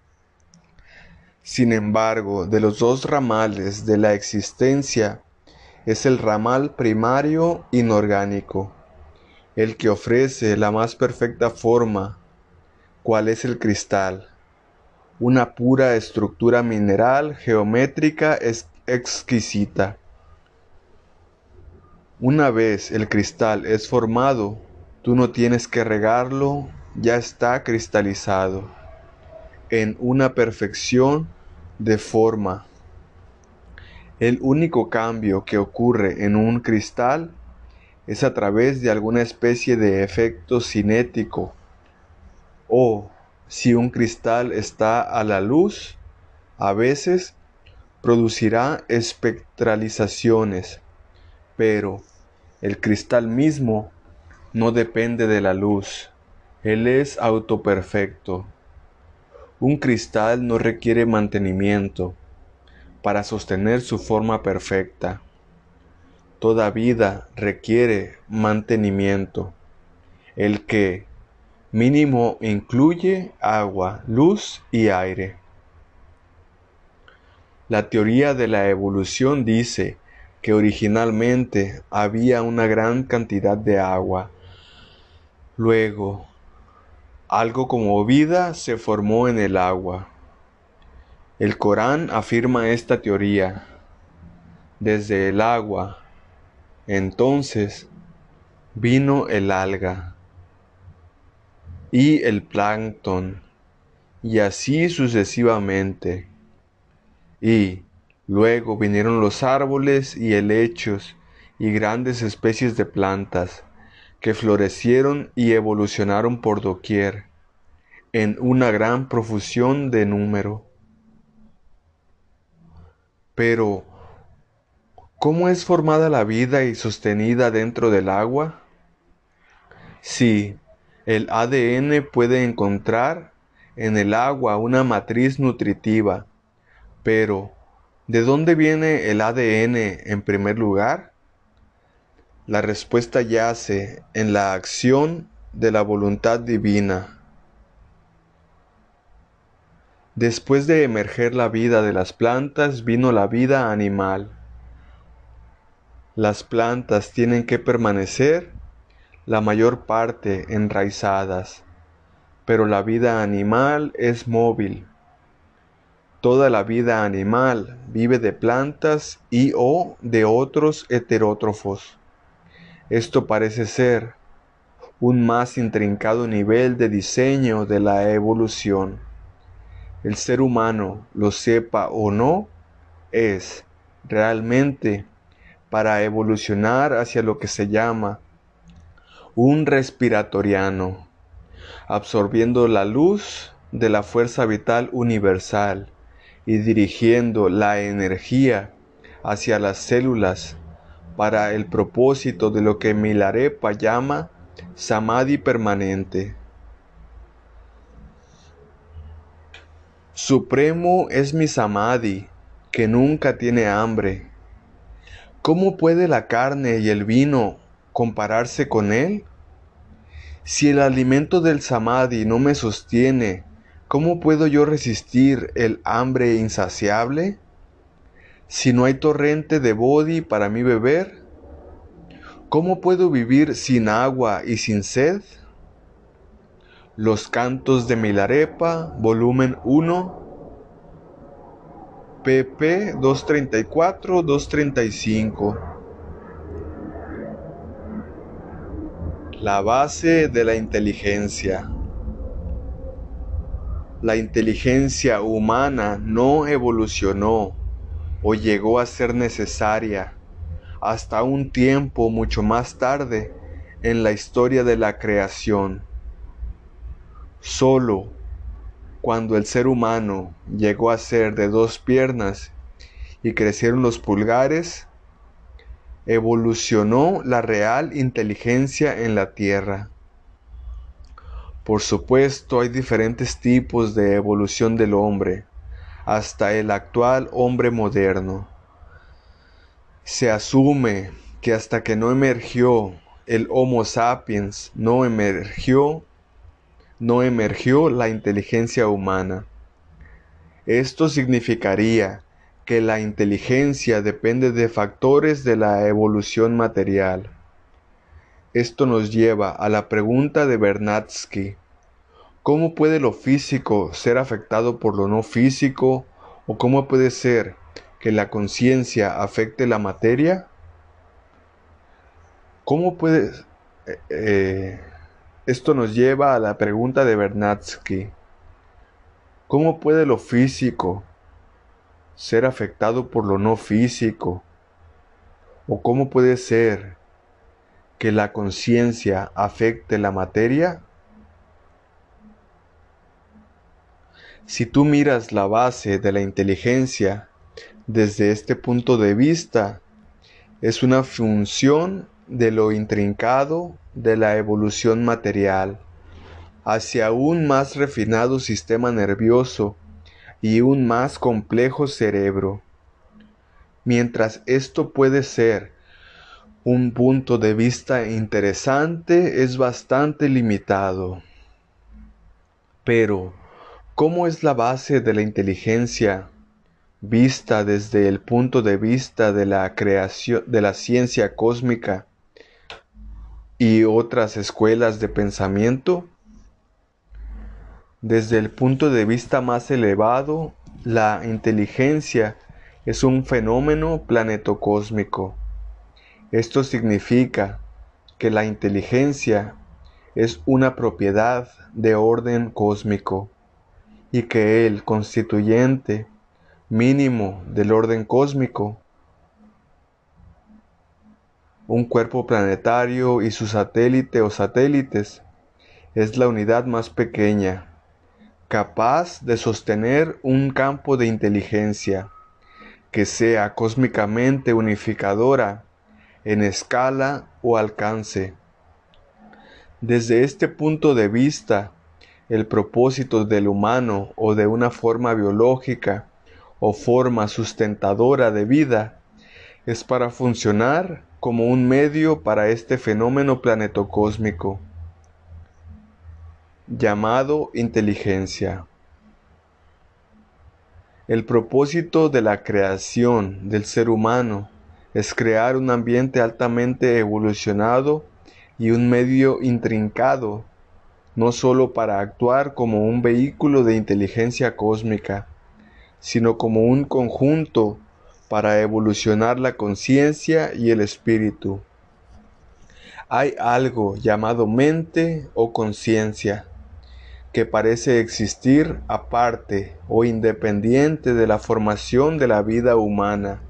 Speaker 1: Sin embargo, de los dos ramales de la existencia, es el ramal primario inorgánico, el que ofrece la más perfecta forma, cual es el cristal, una pura estructura mineral geométrica exquisita. Una vez el cristal es formado, Tú no tienes que regarlo, ya está cristalizado en una perfección de forma. El único cambio que ocurre en un cristal es a través de alguna especie de efecto cinético o si un cristal está a la luz, a veces producirá espectralizaciones, pero el cristal mismo no depende de la luz, Él es autoperfecto. Un cristal no requiere mantenimiento para sostener su forma perfecta. Toda vida requiere mantenimiento, el que mínimo incluye agua, luz y aire. La teoría de la evolución dice que originalmente había una gran cantidad de agua. Luego, algo como vida se formó en el agua. El Corán afirma esta teoría. Desde el agua, entonces, vino el alga y el plancton, y así sucesivamente. Y luego vinieron los árboles y helechos y grandes especies de plantas que florecieron y evolucionaron por doquier, en una gran profusión de número. Pero, ¿cómo es formada la vida y sostenida dentro del agua? Sí, el ADN puede encontrar en el agua una matriz nutritiva, pero ¿de dónde viene el ADN en primer lugar? La respuesta yace en la acción de la voluntad divina. Después de emerger la vida de las plantas, vino la vida animal. Las plantas tienen que permanecer la mayor parte enraizadas, pero la vida animal es móvil. Toda la vida animal vive de plantas y o de otros heterótrofos. Esto parece ser un más intrincado nivel de diseño de la evolución. El ser humano, lo sepa o no, es realmente para evolucionar hacia lo que se llama un respiratoriano, absorbiendo la luz de la fuerza vital universal y dirigiendo la energía hacia las células para el propósito de lo que Milarepa llama samadhi permanente. Supremo es mi samadhi, que nunca tiene hambre. ¿Cómo puede la carne y el vino compararse con él? Si el alimento del samadhi no me sostiene, ¿cómo puedo yo resistir el hambre insaciable? Si no hay torrente de bodhi para mi beber, ¿cómo puedo vivir sin agua y sin sed? Los cantos de Milarepa, volumen 1, pp 234-235 La base de la inteligencia. La inteligencia humana no evolucionó o llegó a ser necesaria hasta un tiempo mucho más tarde en la historia de la creación. Solo cuando el ser humano llegó a ser de dos piernas y crecieron los pulgares, evolucionó la real inteligencia en la Tierra. Por supuesto, hay diferentes tipos de evolución del hombre, hasta el actual hombre moderno. Se asume que hasta que no emergió el Homo sapiens, no emergió, no emergió la inteligencia humana. Esto significaría que la inteligencia depende de factores de la evolución material. Esto nos lleva a la pregunta de Bernatsky, ¿cómo puede lo físico ser afectado por lo no físico o cómo puede ser que la conciencia afecte la materia? ¿Cómo puede... Eh, eh, esto nos lleva a la pregunta de Bernatsky, ¿cómo puede lo físico ser afectado por lo no físico? ¿O cómo puede ser que la conciencia afecte la materia? Si tú miras la base de la inteligencia desde este punto de vista, es una función de lo intrincado de la evolución material hacia un más refinado sistema nervioso y un más complejo cerebro. Mientras esto puede ser un punto de vista interesante, es bastante limitado. Pero, ¿cómo es la base de la inteligencia vista desde el punto de vista de la creación de la ciencia cósmica y otras escuelas de pensamiento? Desde el punto de vista más elevado, la inteligencia es un fenómeno planetocósmico. Esto significa que la inteligencia es una propiedad de orden cósmico y que el constituyente mínimo del orden cósmico, un cuerpo planetario y su satélite o satélites, es la unidad más pequeña capaz de sostener un campo de inteligencia que sea cósmicamente unificadora en escala o alcance. Desde este punto de vista, el propósito del humano o de una forma biológica o forma sustentadora de vida es para funcionar como un medio para este fenómeno planetocósmico llamado inteligencia. El propósito de la creación del ser humano es crear un ambiente altamente evolucionado y un medio intrincado, no sólo para actuar como un vehículo de inteligencia cósmica, sino como un conjunto para evolucionar la conciencia y el espíritu. Hay algo llamado mente o conciencia que parece existir aparte o independiente de la formación de la vida humana.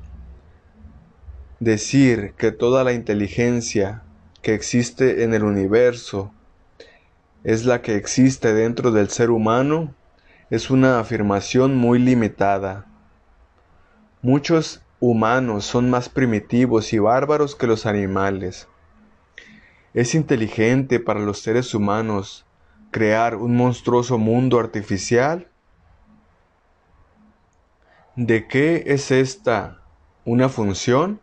Speaker 1: Decir que toda la inteligencia que existe en el universo es la que existe dentro del ser humano es una afirmación muy limitada. Muchos humanos son más primitivos y bárbaros que los animales. Es inteligente para los seres humanos crear un monstruoso mundo artificial? ¿De qué es esta una función?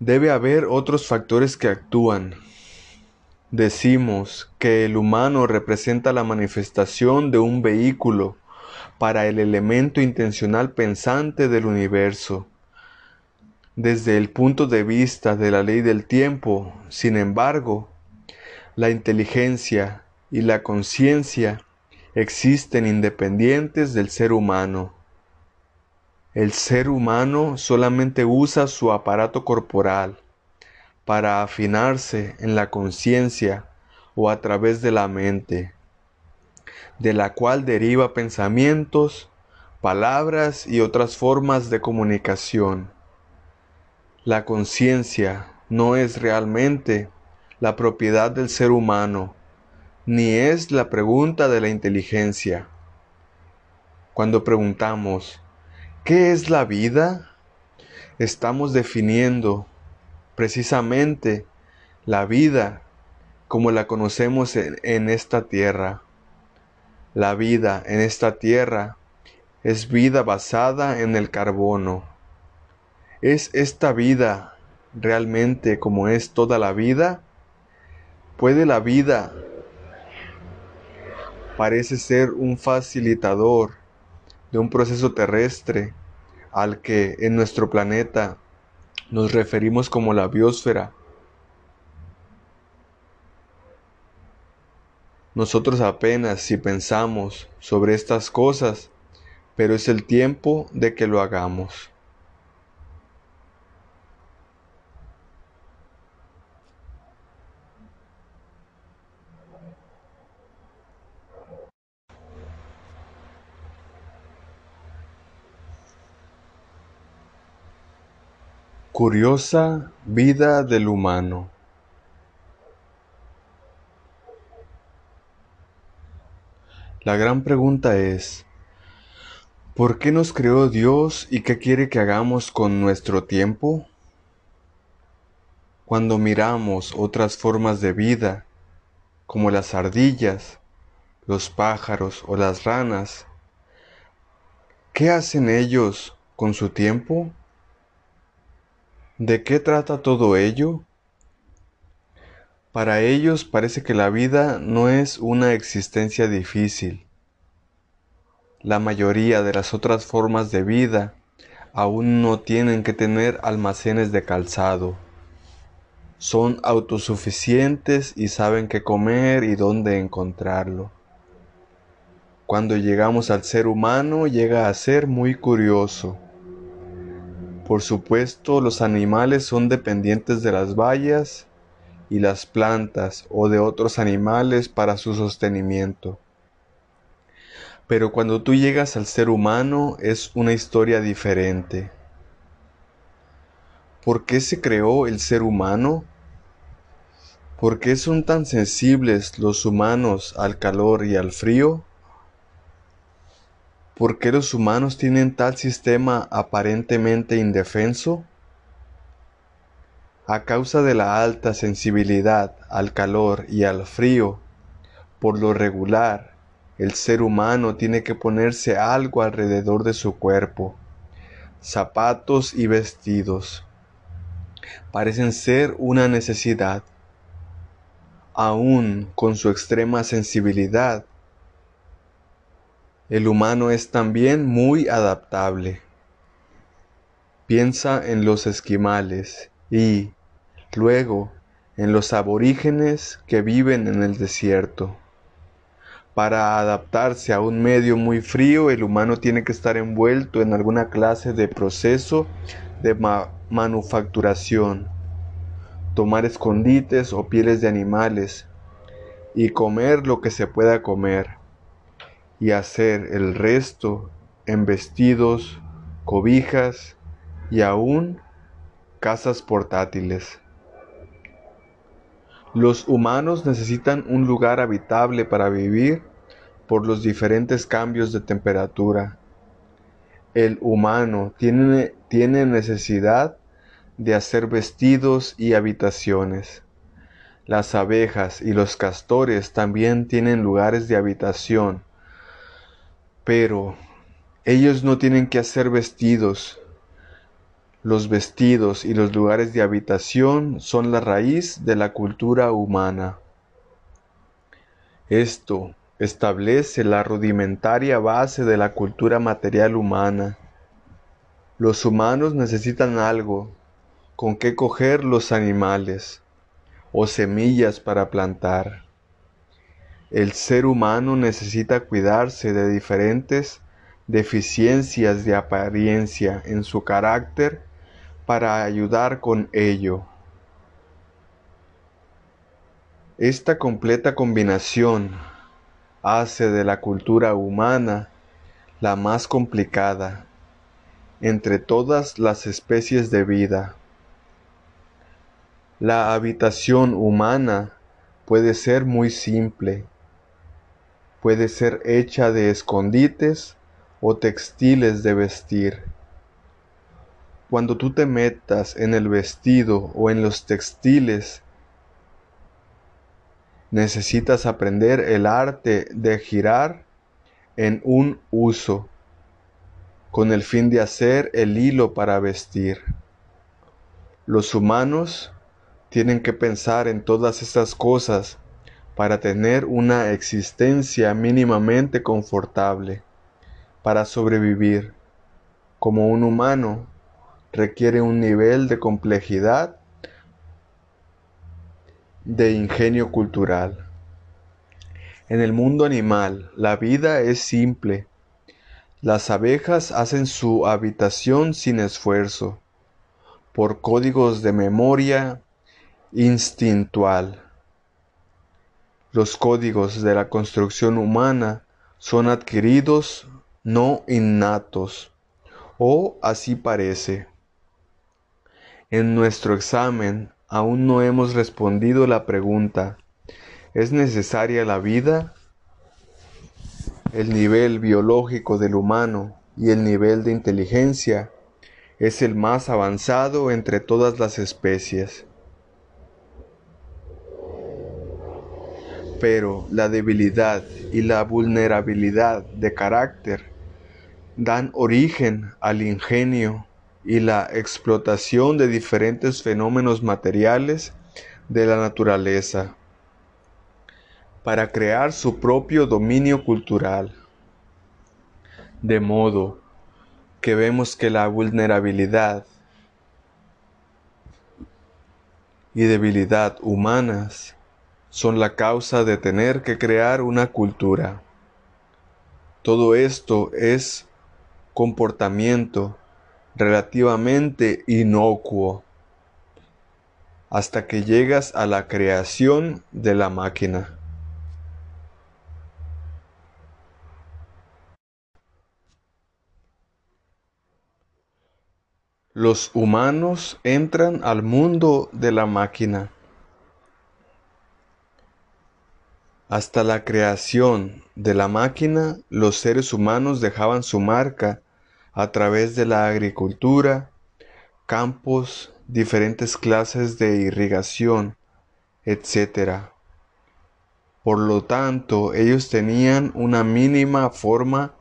Speaker 1: Debe haber otros factores que actúan. Decimos que el humano representa la manifestación de un vehículo para el elemento intencional pensante del universo. Desde el punto de vista de la ley del tiempo, sin embargo, la inteligencia y la conciencia existen independientes del ser humano. El ser humano solamente usa su aparato corporal para afinarse en la conciencia o a través de la mente, de la cual deriva pensamientos, palabras y otras formas de comunicación. La conciencia no es realmente la propiedad del ser humano, ni es la pregunta de la inteligencia. Cuando preguntamos, ¿qué es la vida? Estamos definiendo precisamente la vida como la conocemos en, esta tierra. La vida en esta tierra es vida basada en el carbono. ¿Es esta vida realmente como es toda la vida? ¿Puede la vida parece ser un facilitador de un proceso terrestre al que en nuestro planeta nos referimos como la biosfera. Nosotros apenas si pensamos sobre estas cosas, pero es el tiempo de que lo hagamos. Curiosa vida del humano. La gran pregunta es, ¿por qué nos creó Dios y qué quiere que hagamos con nuestro tiempo? Cuando miramos otras formas de vida, como las ardillas, los pájaros o las ranas, ¿qué hacen ellos con su tiempo? ¿De qué trata todo ello? Para ellos parece que la vida no es una existencia difícil. La mayoría de las otras formas de vida aún no tienen que tener almacenes de calzado. Son autosuficientes y saben qué comer y dónde encontrarlo. Cuando llegamos al ser humano llega a ser muy curioso. Por supuesto, los animales son dependientes de las bayas y las plantas o de otros animales para su sostenimiento. Pero cuando tú llegas al ser humano es una historia diferente. ¿Por qué se creó el ser humano? ¿Por qué son tan sensibles los humanos al calor y al frío? ¿Por qué los humanos tienen tal sistema aparentemente indefenso? A causa de la alta sensibilidad al calor y al frío, por lo regular, el ser humano tiene que ponerse algo alrededor de su cuerpo. Zapatos y vestidos parecen ser una necesidad. Aún con su extrema sensibilidad, el humano es también muy adaptable. Piensa en los esquimales y, luego, en los aborígenes que viven en el desierto. Para adaptarse a un medio muy frío, el humano tiene que estar envuelto en alguna clase de proceso de manufacturación, tomar escondites o pieles de animales y comer lo que se pueda comer y hacer el resto en vestidos, cobijas y aún casas portátiles. Los humanos necesitan un lugar habitable para vivir por los diferentes cambios de temperatura. El humano tiene, tiene necesidad de hacer vestidos y habitaciones. Las abejas y los castores también tienen lugares de habitación, pero ellos no tienen que hacer vestidos, los vestidos y los lugares de habitación son la raíz de la cultura humana. Esto establece la rudimentaria base de la cultura material humana. Los humanos necesitan algo con que coger los animales o semillas para plantar. El ser humano necesita cuidarse de diferentes deficiencias de apariencia en su carácter para ayudar con ello. Esta completa combinación hace de la cultura humana la más complicada entre todas las especies de vida. La habitación humana puede ser muy simple, puede ser hecha de escondites o textiles de vestir cuando tú te metas en el vestido o en los textiles, necesitas aprender el arte de girar en un uso, con el fin de hacer el hilo para vestir. Los humanos tienen que pensar en todas estas cosas para tener una existencia mínimamente confortable, para sobrevivir. Como un humano, requiere un nivel de complejidad de ingenio cultural. En el mundo animal, la vida es simple. Las abejas hacen su habitación sin esfuerzo, por códigos de memoria instintual. Los códigos de la construcción humana son adquiridos, no innatos, o así parece. En nuestro examen aún no hemos respondido la pregunta, ¿es necesaria la vida? El nivel biológico del humano y el nivel de inteligencia es el más avanzado entre todas las especies. Pero la debilidad y la vulnerabilidad de carácter dan origen al ingenio y la explotación de diferentes fenómenos materiales de la naturaleza para crear su propio dominio cultural. De modo que vemos que la vulnerabilidad y debilidad humanas son la causa de tener que crear una cultura. Todo esto es comportamiento relativamente inocuo hasta que llegas a la creación de la máquina. Los humanos entran al mundo de la máquina. Hasta la creación de la máquina, los seres humanos dejaban su marca a través de la agricultura, campos, diferentes clases de irrigación, etc. Por lo tanto, ellos tenían una mínima forma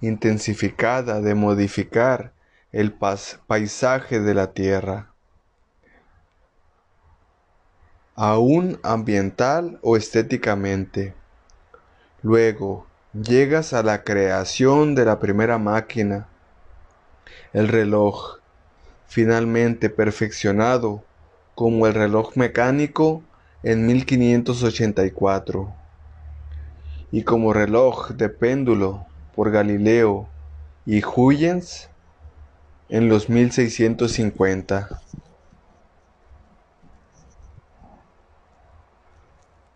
Speaker 1: intensificada de modificar el paisaje de la Tierra, aún ambiental o estéticamente. Luego, llegas a la creación de la primera máquina, el reloj, finalmente perfeccionado como el reloj mecánico en 1584 y como reloj de péndulo por Galileo y Huygens en los 1650.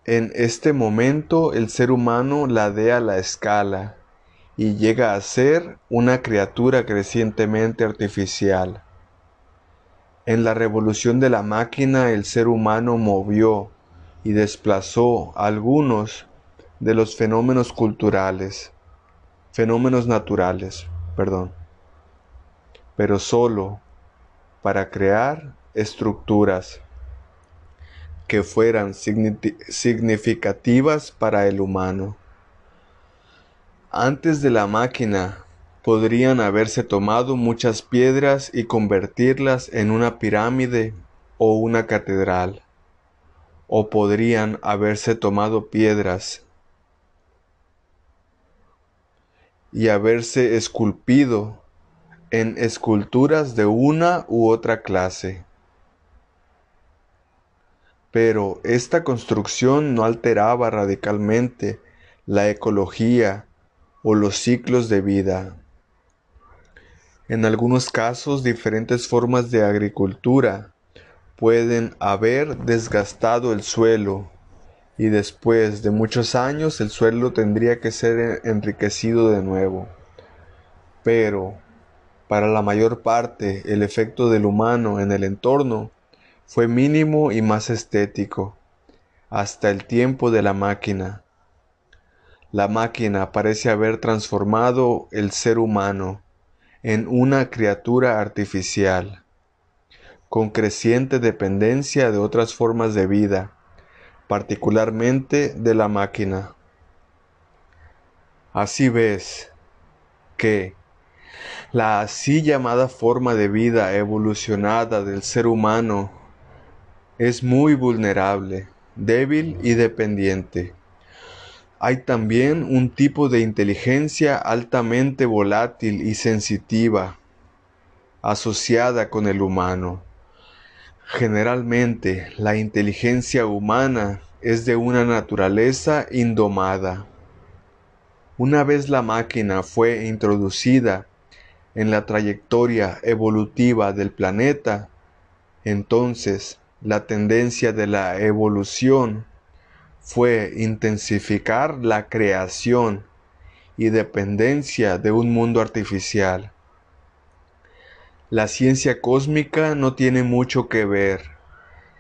Speaker 1: En este momento el ser humano ladea la escala y llega a ser una criatura crecientemente artificial. En la revolución de la máquina el ser humano movió y desplazó algunos de los fenómenos culturales, fenómenos naturales, perdón pero solo para crear estructuras que fueran significativas para el humano. Antes de la máquina, podrían haberse tomado muchas piedras y convertirlas en una pirámide o una catedral, o podrían haberse tomado piedras y haberse esculpido en esculturas de una u otra clase. Pero esta construcción no alteraba radicalmente la ecología o los ciclos de vida. En algunos casos, diferentes formas de agricultura pueden haber desgastado el suelo y después de muchos años el suelo tendría que ser enriquecido de nuevo. Pero para la mayor parte, el efecto del humano en el entorno fue mínimo y más estético, hasta el tiempo de la máquina. La máquina parece haber transformado el ser humano en una criatura artificial, con creciente dependencia de otras formas de vida, particularmente de la máquina. Así ves que, la así llamada forma de vida evolucionada del ser humano es muy vulnerable, débil y dependiente. Hay también un tipo de inteligencia altamente volátil y sensitiva asociada con el humano. Generalmente la inteligencia humana es de una naturaleza indomada. Una vez la máquina fue introducida en la trayectoria evolutiva del planeta, entonces la tendencia de la evolución fue intensificar la creación y dependencia de un mundo artificial. La ciencia cósmica no tiene mucho que ver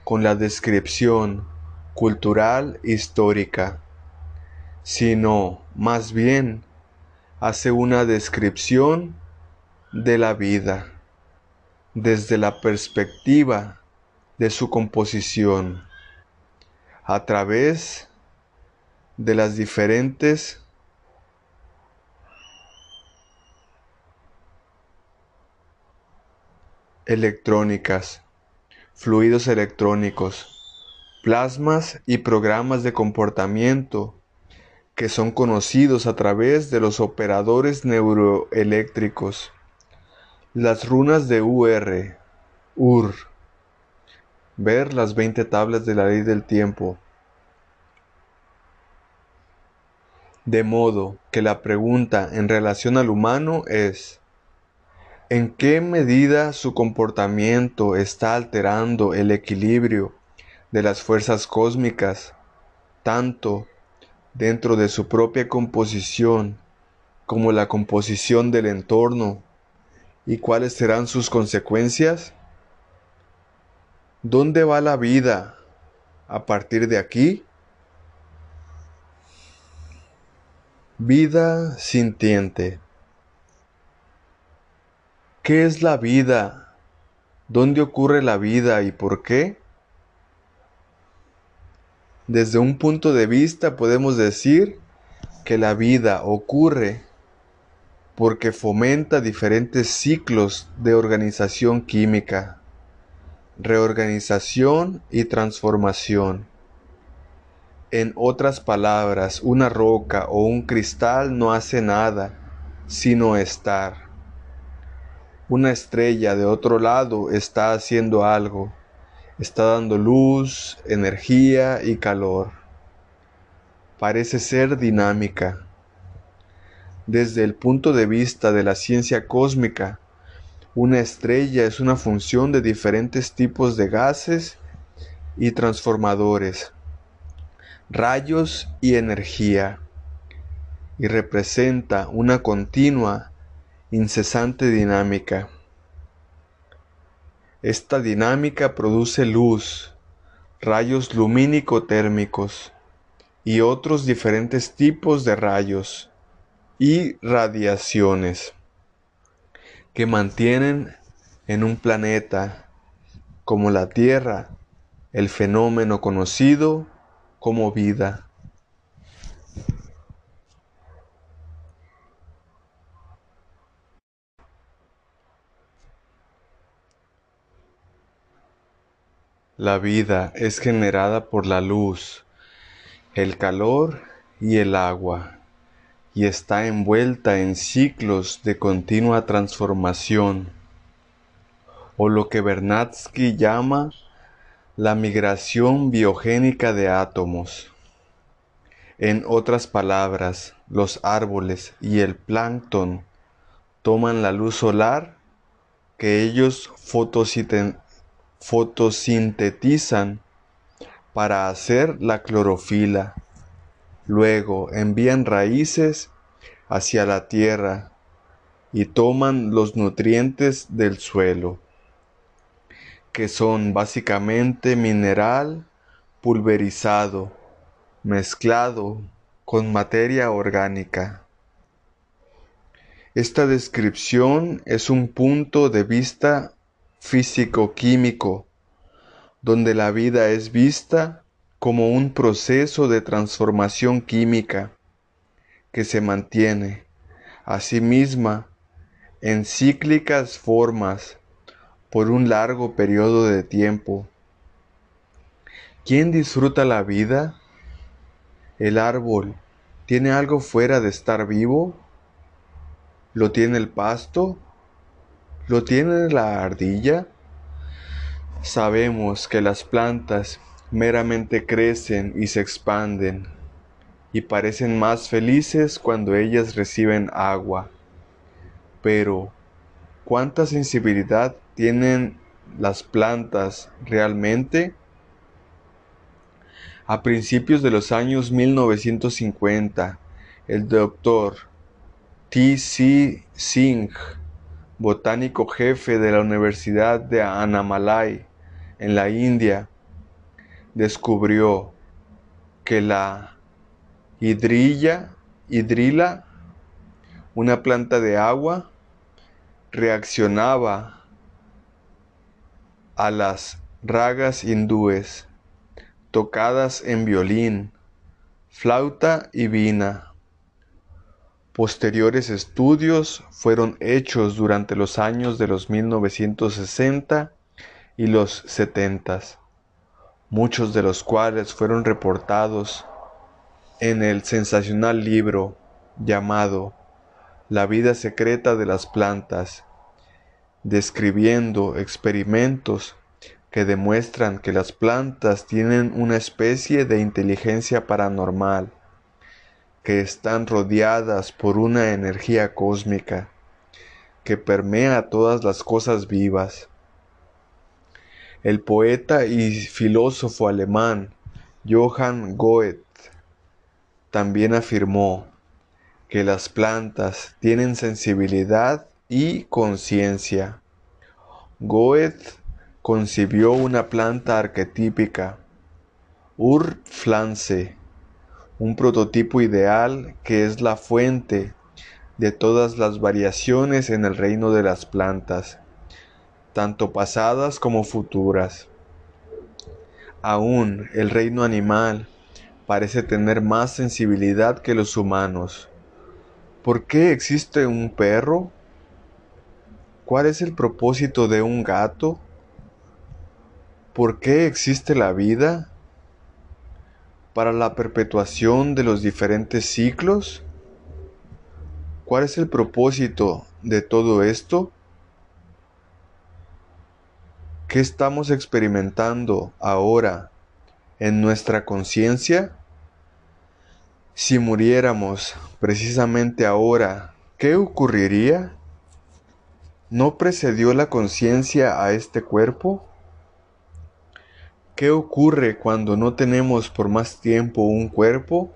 Speaker 1: con la descripción cultural histórica, sino más bien hace una descripción de la vida desde la perspectiva de su composición a través de las diferentes electrónicas, fluidos electrónicos, plasmas y programas de comportamiento que son conocidos a través de los operadores neuroeléctricos. Las runas de UR, UR. Ver las 20 tablas de la ley del tiempo. De modo que la pregunta en relación al humano es, ¿en qué medida su comportamiento está alterando el equilibrio de las fuerzas cósmicas, tanto dentro de su propia composición como la composición del entorno y cuáles serán sus consecuencias? ¿Dónde va la vida a partir de aquí? Vida sintiente. ¿Qué es la vida? ¿Dónde ocurre la vida y por qué? Desde un punto de vista podemos decir que la vida ocurre porque fomenta diferentes ciclos de organización química, reorganización y transformación. En otras palabras, una roca o un cristal no hace nada, sino estar. Una estrella de otro lado está haciendo algo, está dando luz, energía y calor. Parece ser dinámica. Desde el punto de vista de la ciencia cósmica, una estrella es una función de diferentes tipos de gases y transformadores rayos y energía, y representa una continua, incesante dinámica. Esta dinámica produce luz, rayos lumínico-térmicos y otros diferentes tipos de rayos y radiaciones que mantienen en un planeta como la Tierra el fenómeno conocido como vida. La vida es generada por la luz, el calor y el agua, y está envuelta en ciclos de continua transformación, o lo que Bernatsky llama la migración biogénica de átomos. En otras palabras, los árboles y el plancton toman la luz solar que ellos fotosintetizan para hacer la clorofila. Luego envían raíces hacia la tierra y toman los nutrientes del suelo que son básicamente mineral pulverizado, mezclado con materia orgánica. Esta descripción es un punto de vista físico-químico, donde la vida es vista como un proceso de transformación química que se mantiene a sí misma en cíclicas formas por un largo periodo de tiempo. ¿Quién disfruta la vida? ¿El árbol tiene algo fuera de estar vivo? ¿Lo tiene el pasto? ¿Lo tiene la ardilla? Sabemos que las plantas meramente crecen y se expanden y parecen más felices cuando ellas reciben agua. Pero, ¿cuánta sensibilidad tienen las plantas realmente? A principios de los años 1950, el doctor T. C. Singh, botánico jefe de la Universidad de Annamalai en la India, descubrió que la hidrilla, hidrila, una planta de agua, reaccionaba a las ragas hindúes tocadas en violín flauta y vina. Posteriores estudios fueron hechos durante los años de los 1960 y los 70, muchos de los cuales fueron reportados en el sensacional libro llamado La vida secreta de las plantas, describiendo experimentos que demuestran que las plantas tienen una especie de inteligencia paranormal, que están rodeadas por una energía cósmica que permea todas las cosas vivas. El poeta y filósofo alemán Johann Goethe también afirmó que las plantas tienen sensibilidad y conciencia. Goethe concibió una planta arquetípica, Urpflanze, un prototipo ideal que es la fuente de todas las variaciones en el reino de las plantas, tanto pasadas como futuras. Aún el reino animal parece tener más sensibilidad que los humanos. ¿Por qué existe un perro? ¿Cuál es el propósito de un gato? ¿Por qué existe la vida? ¿Para la perpetuación de los diferentes ciclos? ¿Cuál es el propósito de todo esto? ¿Qué estamos experimentando ahora en nuestra conciencia? Si muriéramos precisamente ahora, ¿qué ocurriría? ¿No precedió la conciencia a este cuerpo? ¿Qué ocurre cuando no tenemos por más tiempo un cuerpo?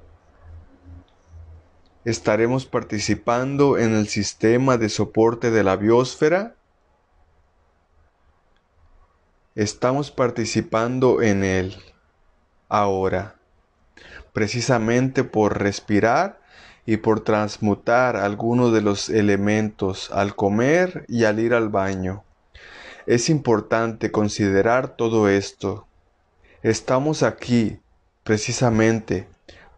Speaker 1: ¿Estaremos participando en el sistema de soporte de la biosfera? Estamos participando en él ahora, precisamente por respirar y por transmutar algunos de los elementos al comer y al ir al baño. Es importante considerar todo esto Estamos aquí precisamente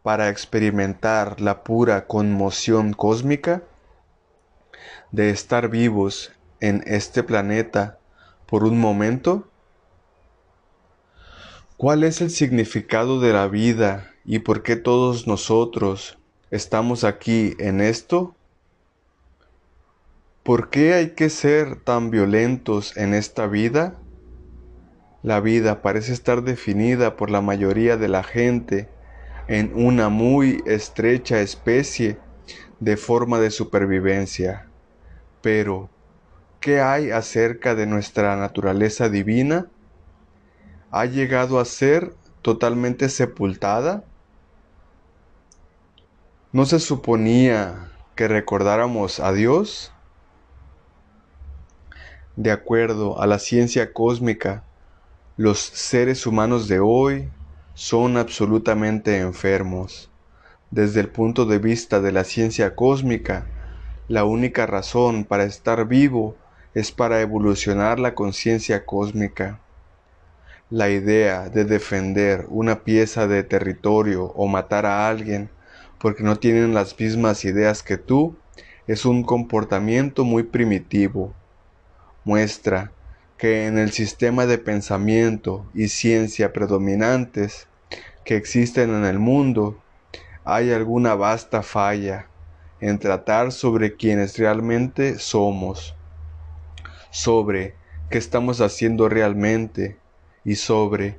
Speaker 1: para experimentar la pura conmoción cósmica de estar vivos en este planeta por un momento? ¿Cuál es el significado de la vida y por qué todos nosotros estamos aquí en esto? ¿Por qué hay que ser tan violentos en esta vida? La vida parece estar definida por la mayoría de la gente en una muy estrecha especie de forma de supervivencia. Pero, ¿qué hay acerca de nuestra naturaleza divina? ¿Ha llegado a ser totalmente sepultada? ¿No se suponía que recordáramos a Dios? De acuerdo a la ciencia cósmica, los seres humanos de hoy son absolutamente enfermos. Desde el punto de vista de la ciencia cósmica, la única razón para estar vivo es para evolucionar la conciencia cósmica. La idea de defender una pieza de territorio o matar a alguien porque no tienen las mismas ideas que tú es un comportamiento muy primitivo. Muestra que en el sistema de pensamiento y ciencia predominantes que existen en el mundo hay alguna vasta falla en tratar sobre quienes realmente somos, sobre qué estamos haciendo realmente y sobre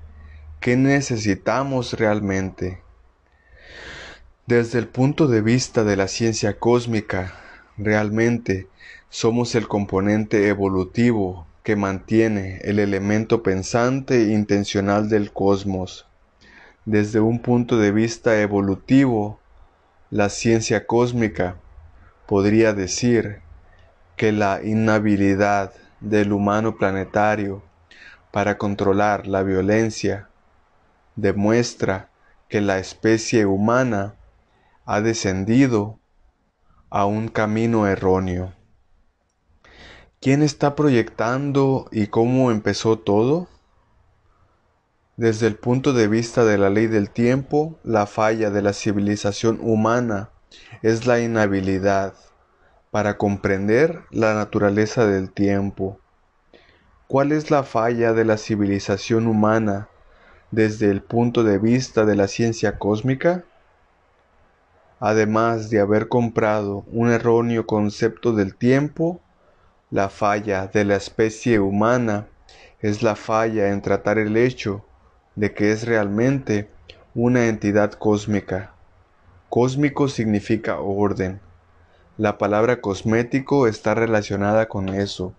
Speaker 1: qué necesitamos realmente. Desde el punto de vista de la ciencia cósmica, realmente somos el componente evolutivo que mantiene el elemento pensante e intencional del cosmos. Desde un punto de vista evolutivo, la ciencia cósmica podría decir que la inhabilidad del humano planetario para controlar la violencia demuestra que la especie humana ha descendido a un camino erróneo. ¿Quién está proyectando y cómo empezó todo? Desde el punto de vista de la ley del tiempo, la falla de la civilización humana es la inhabilidad para comprender la naturaleza del tiempo. ¿Cuál es la falla de la civilización humana desde el punto de vista de la ciencia cósmica? Además de haber comprado un erróneo concepto del tiempo, la falla de la especie humana es la falla en tratar el hecho de que es realmente una entidad cósmica. Cósmico significa orden. La palabra cosmético está relacionada con eso,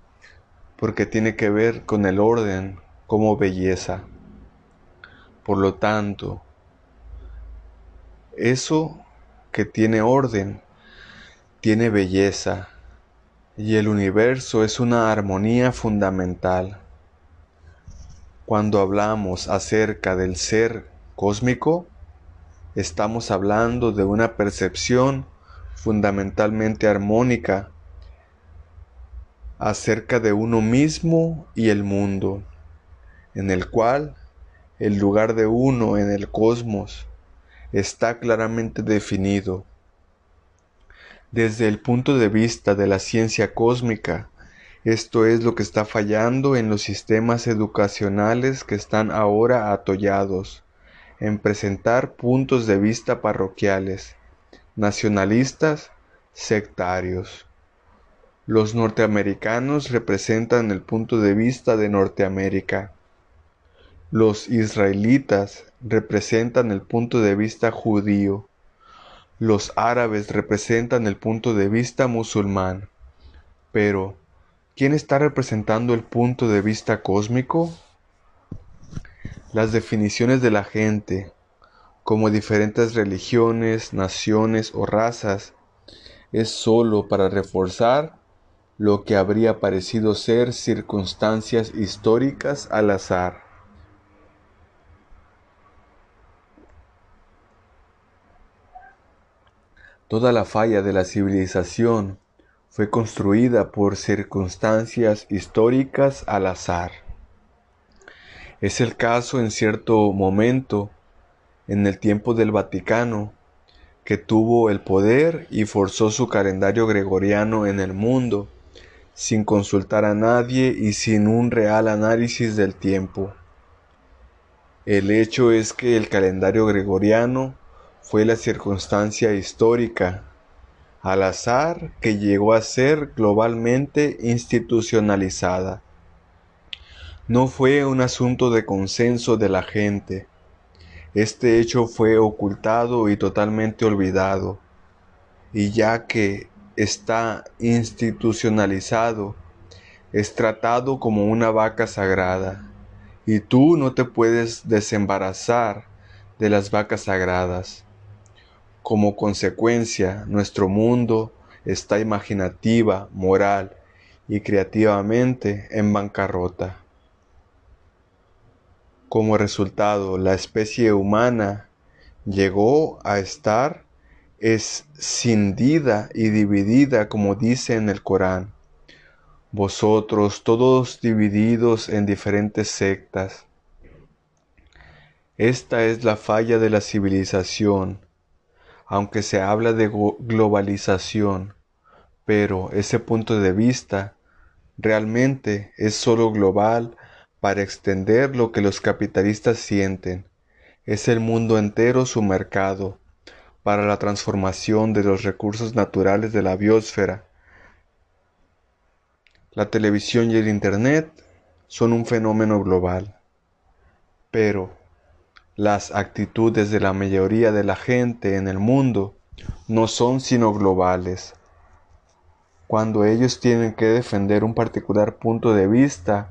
Speaker 1: porque tiene que ver con el orden como belleza. Por lo tanto, eso que tiene orden, tiene belleza, y el universo es una armonía fundamental. Cuando hablamos acerca del ser cósmico, estamos hablando de una percepción fundamentalmente armónica acerca de uno mismo y el mundo, en el cual el lugar de uno en el cosmos está claramente definido. Desde el punto de vista de la ciencia cósmica, esto es lo que está fallando en los sistemas educacionales que están ahora atollados en presentar puntos de vista parroquiales, nacionalistas, sectarios. Los norteamericanos representan el punto de vista de Norteamérica. Los israelitas representan el punto de vista judío. Los árabes representan el punto de vista musulmán. Pero, ¿Quién está representando el punto de vista cósmico? Las definiciones de la gente, como diferentes religiones, naciones o razas, es sólo para reforzar lo que habría parecido ser circunstancias históricas al azar. Toda la falla de la civilización fue construida por circunstancias históricas al azar. Es el caso en cierto momento, en el tiempo del Vaticano, que tuvo el poder y forzó su calendario gregoriano en el mundo, sin consultar a nadie y sin un real análisis del tiempo. El hecho es que el calendario gregoriano fue la circunstancia histórica al azar que llegó a ser globalmente institucionalizada. No fue un asunto de consenso de la gente. Este hecho fue ocultado y totalmente olvidado. Y ya que está institucionalizado, es tratado como una vaca sagrada. Y tú no te puedes desembarazar de las vacas sagradas. Como consecuencia, nuestro mundo está imaginativa, moral y creativamente en bancarrota. Como resultado, la especie humana llegó a estar escindida y dividida como dice en el Corán. Vosotros todos divididos en diferentes sectas. Esta es la falla de la civilización aunque se habla de globalización, pero ese punto de vista realmente es solo global para extender lo que los capitalistas sienten. Es el mundo entero su mercado para la transformación de los recursos naturales de la biosfera. La televisión y el Internet son un fenómeno global, pero las actitudes de la mayoría de la gente en el mundo no son sino globales. Cuando ellos tienen que defender un particular punto de vista,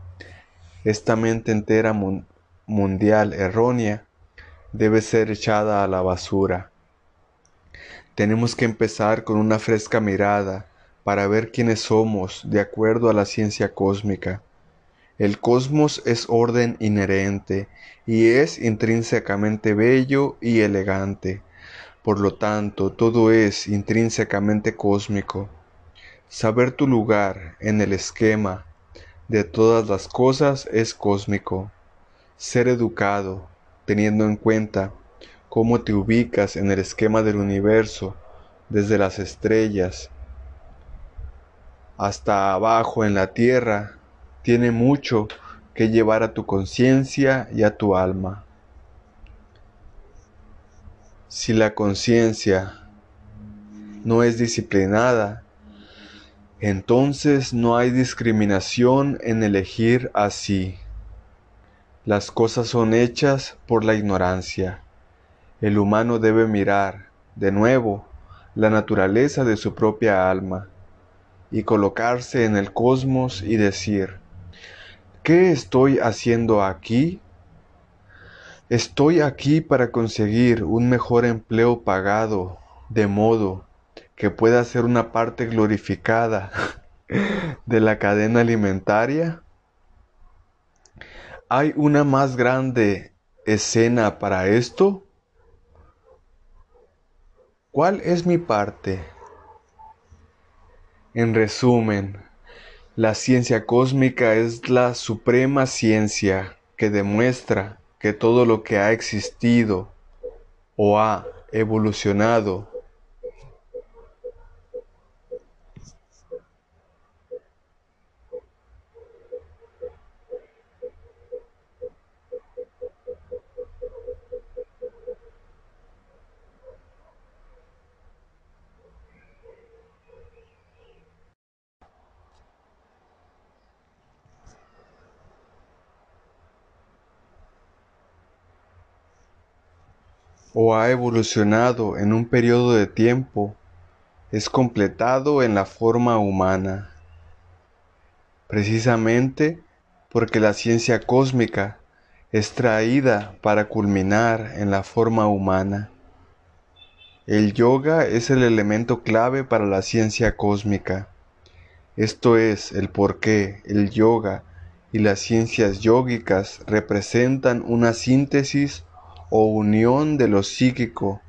Speaker 1: esta mente entera mundial errónea debe ser echada a la basura. Tenemos que empezar con una fresca mirada para ver quiénes somos de acuerdo a la ciencia cósmica. El cosmos es orden inherente y es intrínsecamente bello y elegante. Por lo tanto, todo es intrínsecamente cósmico. Saber tu lugar en el esquema de todas las cosas es cósmico. ser educado, teniendo en cuenta cómo te ubicas en el esquema del universo, desde las estrellas hasta abajo en la tierra, tiene mucho que llevar a tu conciencia y a tu alma. Si la conciencia no es disciplinada, entonces no hay discriminación en elegir así. Las cosas son hechas por la ignorancia. El humano debe mirar, de nuevo, la naturaleza de su propia alma y colocarse en el cosmos y decir, ¿qué estoy haciendo aquí? Estoy aquí para conseguir un mejor empleo pagado, de modo que pueda ser una parte glorificada de la cadena alimentaria. ¿Hay una más grande escena para esto? ¿Cuál es mi parte? En resumen, la ciencia cósmica es la suprema ciencia que demuestra que todo lo que ha existido o ha evolucionado o ha evolucionado en un periodo de tiempo es completado en la forma humana, precisamente porque la ciencia cósmica es traída para culminar en la forma humana. El yoga es el elemento clave para la ciencia cósmica. Esto es el por qué el yoga y las ciencias yógicas representan una síntesis o unión de lo psíquico,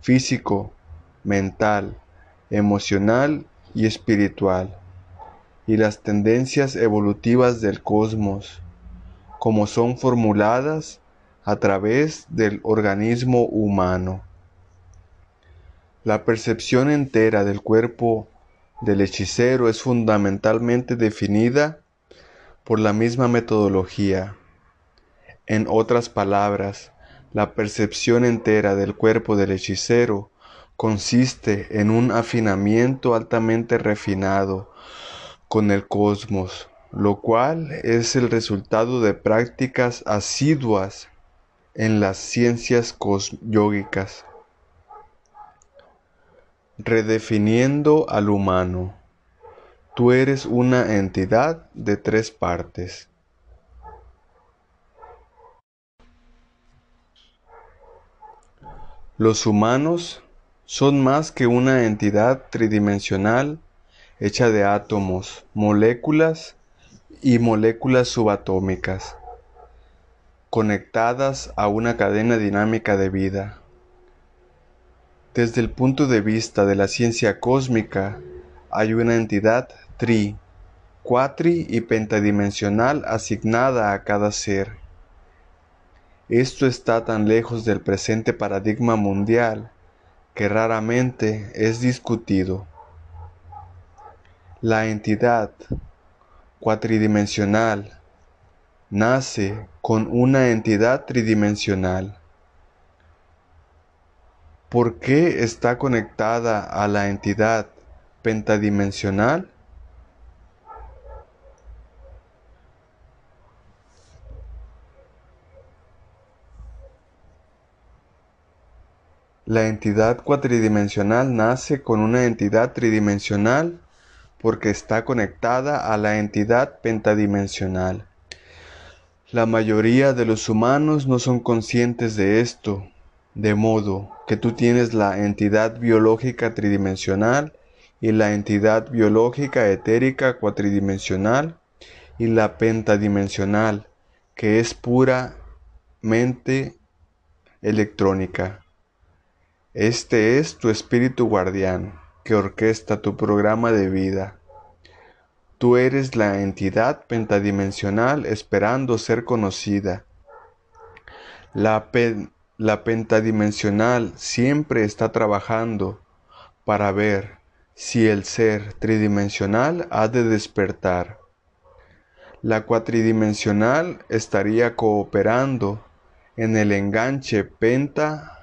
Speaker 1: físico, mental, emocional y espiritual, y las tendencias evolutivas del cosmos, como son formuladas a través del organismo humano. La percepción entera del cuerpo del hechicero es fundamentalmente definida por la misma metodología. En otras palabras, la percepción entera del cuerpo del hechicero consiste en un afinamiento altamente refinado con el cosmos, lo cual es el resultado de prácticas asiduas en las ciencias yógicas. Redefiniendo al humano. Tú eres una entidad de tres partes Los humanos son más que una entidad tridimensional hecha de átomos, moléculas y moléculas subatómicas, conectadas a una cadena dinámica de vida. Desde el punto de vista de la ciencia cósmica, hay una entidad tri, cuatri y pentadimensional asignada a cada ser esto está tan lejos del presente paradigma mundial que raramente es discutido. La entidad cuatridimensional nace con una entidad tridimensional. ¿Por qué está conectada a la entidad pentadimensional? La entidad cuatridimensional nace con una entidad tridimensional porque está conectada a la entidad pentadimensional. La mayoría de los humanos no son conscientes de esto, de modo que tú tienes la entidad biológica tridimensional y la entidad biológica etérica cuatridimensional y la pentadimensional, que es puramente electrónica. Este es tu espíritu guardián que orquesta tu programa de vida. Tú eres la entidad pentadimensional esperando ser conocida. La, la pentadimensional siempre está trabajando para ver si el ser tridimensional ha de despertar. La cuatridimensional estaría cooperando en el enganche penta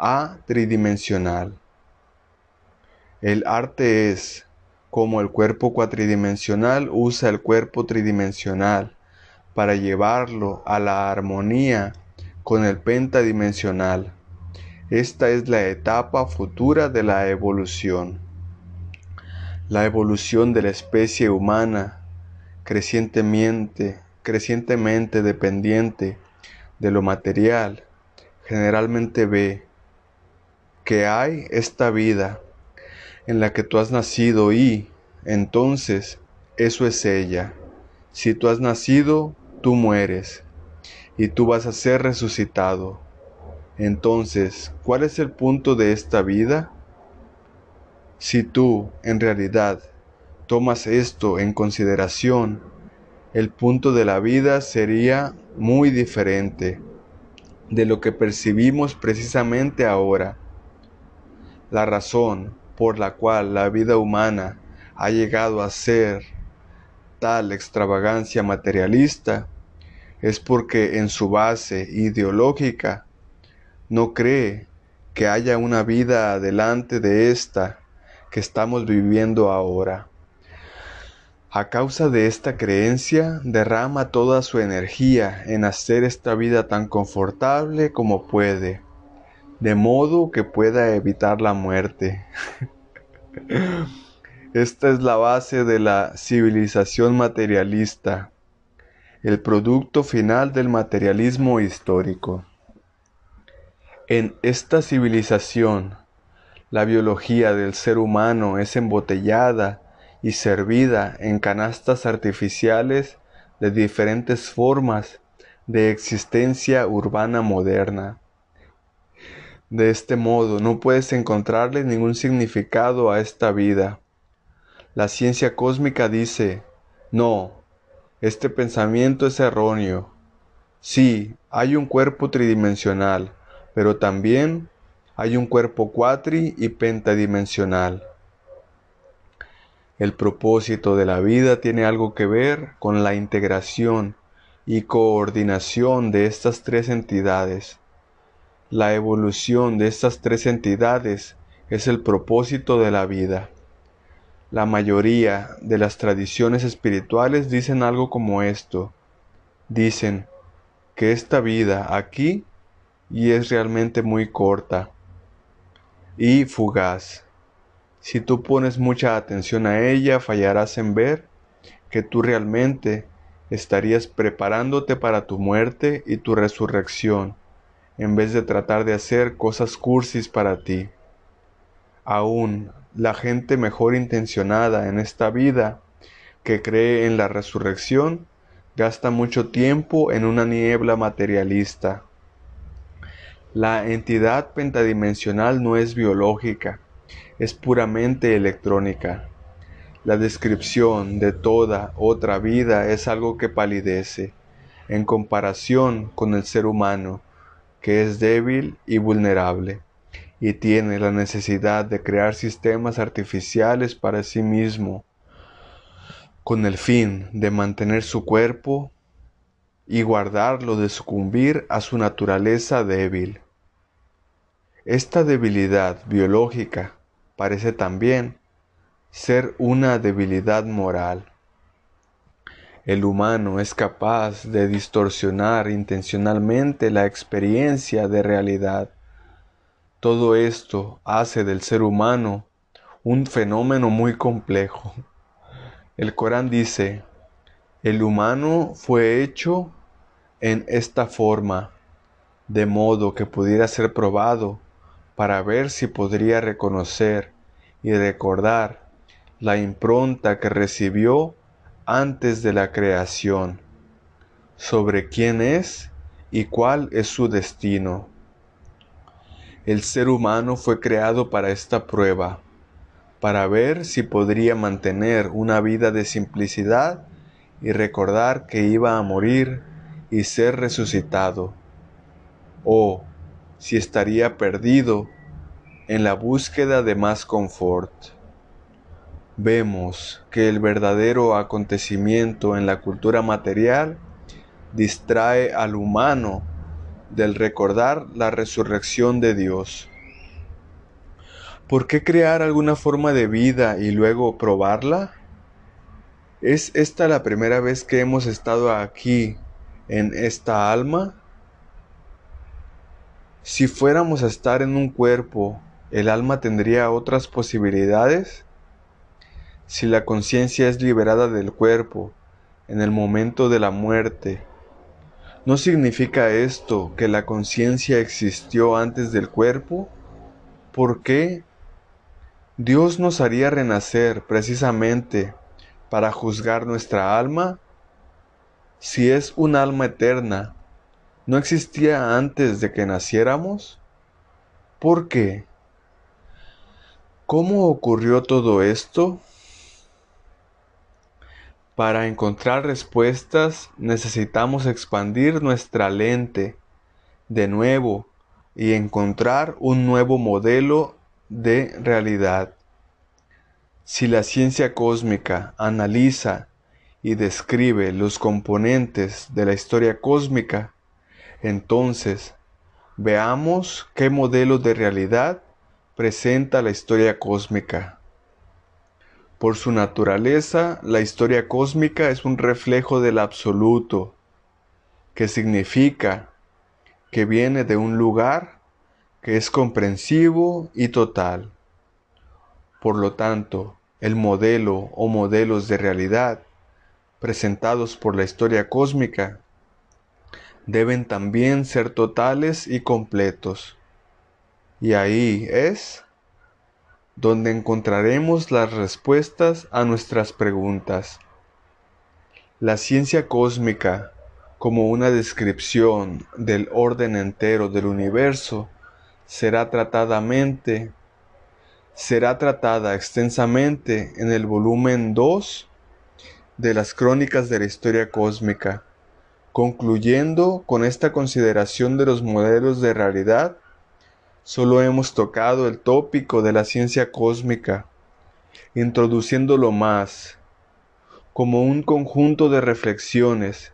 Speaker 1: a tridimensional. El arte es como el cuerpo cuatridimensional usa el cuerpo tridimensional para llevarlo a la armonía con el pentadimensional. Esta es la etapa futura de la evolución. La evolución de la especie humana, crecientemente, crecientemente dependiente de lo material, generalmente ve que hay esta vida en la que tú has nacido y, entonces, eso es ella. Si tú has nacido, tú mueres y tú vas a ser resucitado. Entonces, ¿cuál es el punto de esta vida? Si tú, en realidad, tomas esto en consideración, el punto de la vida sería muy diferente de lo que percibimos precisamente ahora. La razón por la cual la vida humana ha llegado a ser tal extravagancia materialista es porque en su base ideológica no cree que haya una vida adelante de esta que estamos viviendo ahora. A causa de esta creencia, derrama toda su energía en hacer esta vida tan confortable como puede, de modo que pueda evitar la muerte. esta es la base de la civilización materialista, el producto final del materialismo histórico. En esta civilización, la biología del ser humano es embotellada y servida en canastas artificiales de diferentes formas de existencia urbana moderna. De este modo no puedes encontrarle ningún significado a esta vida. La ciencia cósmica dice, no, este pensamiento es erróneo. Sí, hay un cuerpo tridimensional, pero también hay un cuerpo cuatri y pentadimensional. El propósito de la vida tiene algo que ver con la integración y coordinación de estas tres entidades. La evolución de estas tres entidades es el propósito de la vida. La mayoría de las tradiciones espirituales dicen algo como esto. Dicen que esta vida aquí y es realmente muy corta y fugaz. Si tú pones mucha atención a ella, fallarás en ver que tú realmente estarías preparándote para tu muerte y tu resurrección, en vez de tratar de hacer cosas cursis para ti. Aún la gente mejor intencionada en esta vida, que cree en la resurrección, gasta mucho tiempo en una niebla materialista la entidad pentadimensional no es biológica, es puramente electrónica. La descripción de toda otra vida es algo que palidece en comparación con el ser humano, que es débil y vulnerable, y tiene la necesidad de crear sistemas artificiales para sí mismo, con el fin de mantener su cuerpo y guardarlo de sucumbir a su naturaleza débil. Esta debilidad biológica parece también ser una debilidad moral. El humano es capaz de distorsionar intencionalmente la experiencia de realidad. Todo esto hace del ser humano un fenómeno muy complejo. El Corán dice, el humano fue hecho en esta forma, de modo que pudiera ser probado para ver si podría reconocer y recordar la impronta que recibió antes de la creación, sobre quién es y cuál es su destino. El ser humano fue creado para esta prueba, para ver si podría mantener una vida de simplicidad y recordar que iba a morir y ser resucitado. o si estaría perdido en la búsqueda de más confort. Vemos que el verdadero acontecimiento en la cultura material distrae al humano del recordar la resurrección de Dios. ¿Por qué crear alguna forma de vida y luego probarla? ¿Es esta la primera vez que hemos estado aquí en esta alma? Si fuéramos a estar en un cuerpo, ¿el alma tendría otras posibilidades? Si la conciencia es liberada del cuerpo en el momento de la muerte, ¿no significa esto que la conciencia existió antes del cuerpo? ¿Por qué Dios nos haría renacer precisamente para juzgar nuestra alma? Si es un alma eterna, ¿no existía antes de que naciéramos? ¿Por qué? ¿Cómo ocurrió todo esto? Para encontrar respuestas necesitamos expandir nuestra lente de nuevo y encontrar un nuevo modelo de realidad. Si la ciencia cósmica analiza y describe los componentes de la historia cósmica, entonces veamos qué modelo de realidad presenta la historia cósmica. Por su naturaleza, la historia cósmica es un reflejo del absoluto, que significa que viene de un lugar que es comprensivo y total. Por lo tanto, el modelo o modelos de realidad presentados por la historia cósmica deben también ser totales y completos. Y ahí es donde encontraremos las respuestas a nuestras preguntas. La ciencia cósmica, como una descripción del orden entero del universo, será tratadamente será tratada extensamente en el volumen 2 de las crónicas de la historia cósmica, concluyendo con esta consideración de los modelos de realidad, solo hemos tocado el tópico de la ciencia cósmica, introduciéndolo más como un conjunto de reflexiones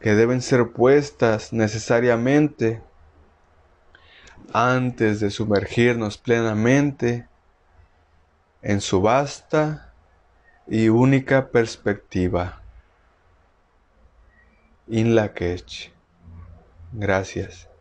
Speaker 1: que deben ser puestas necesariamente antes de sumergirnos plenamente en su vasta y única perspectiva. In la Gracias.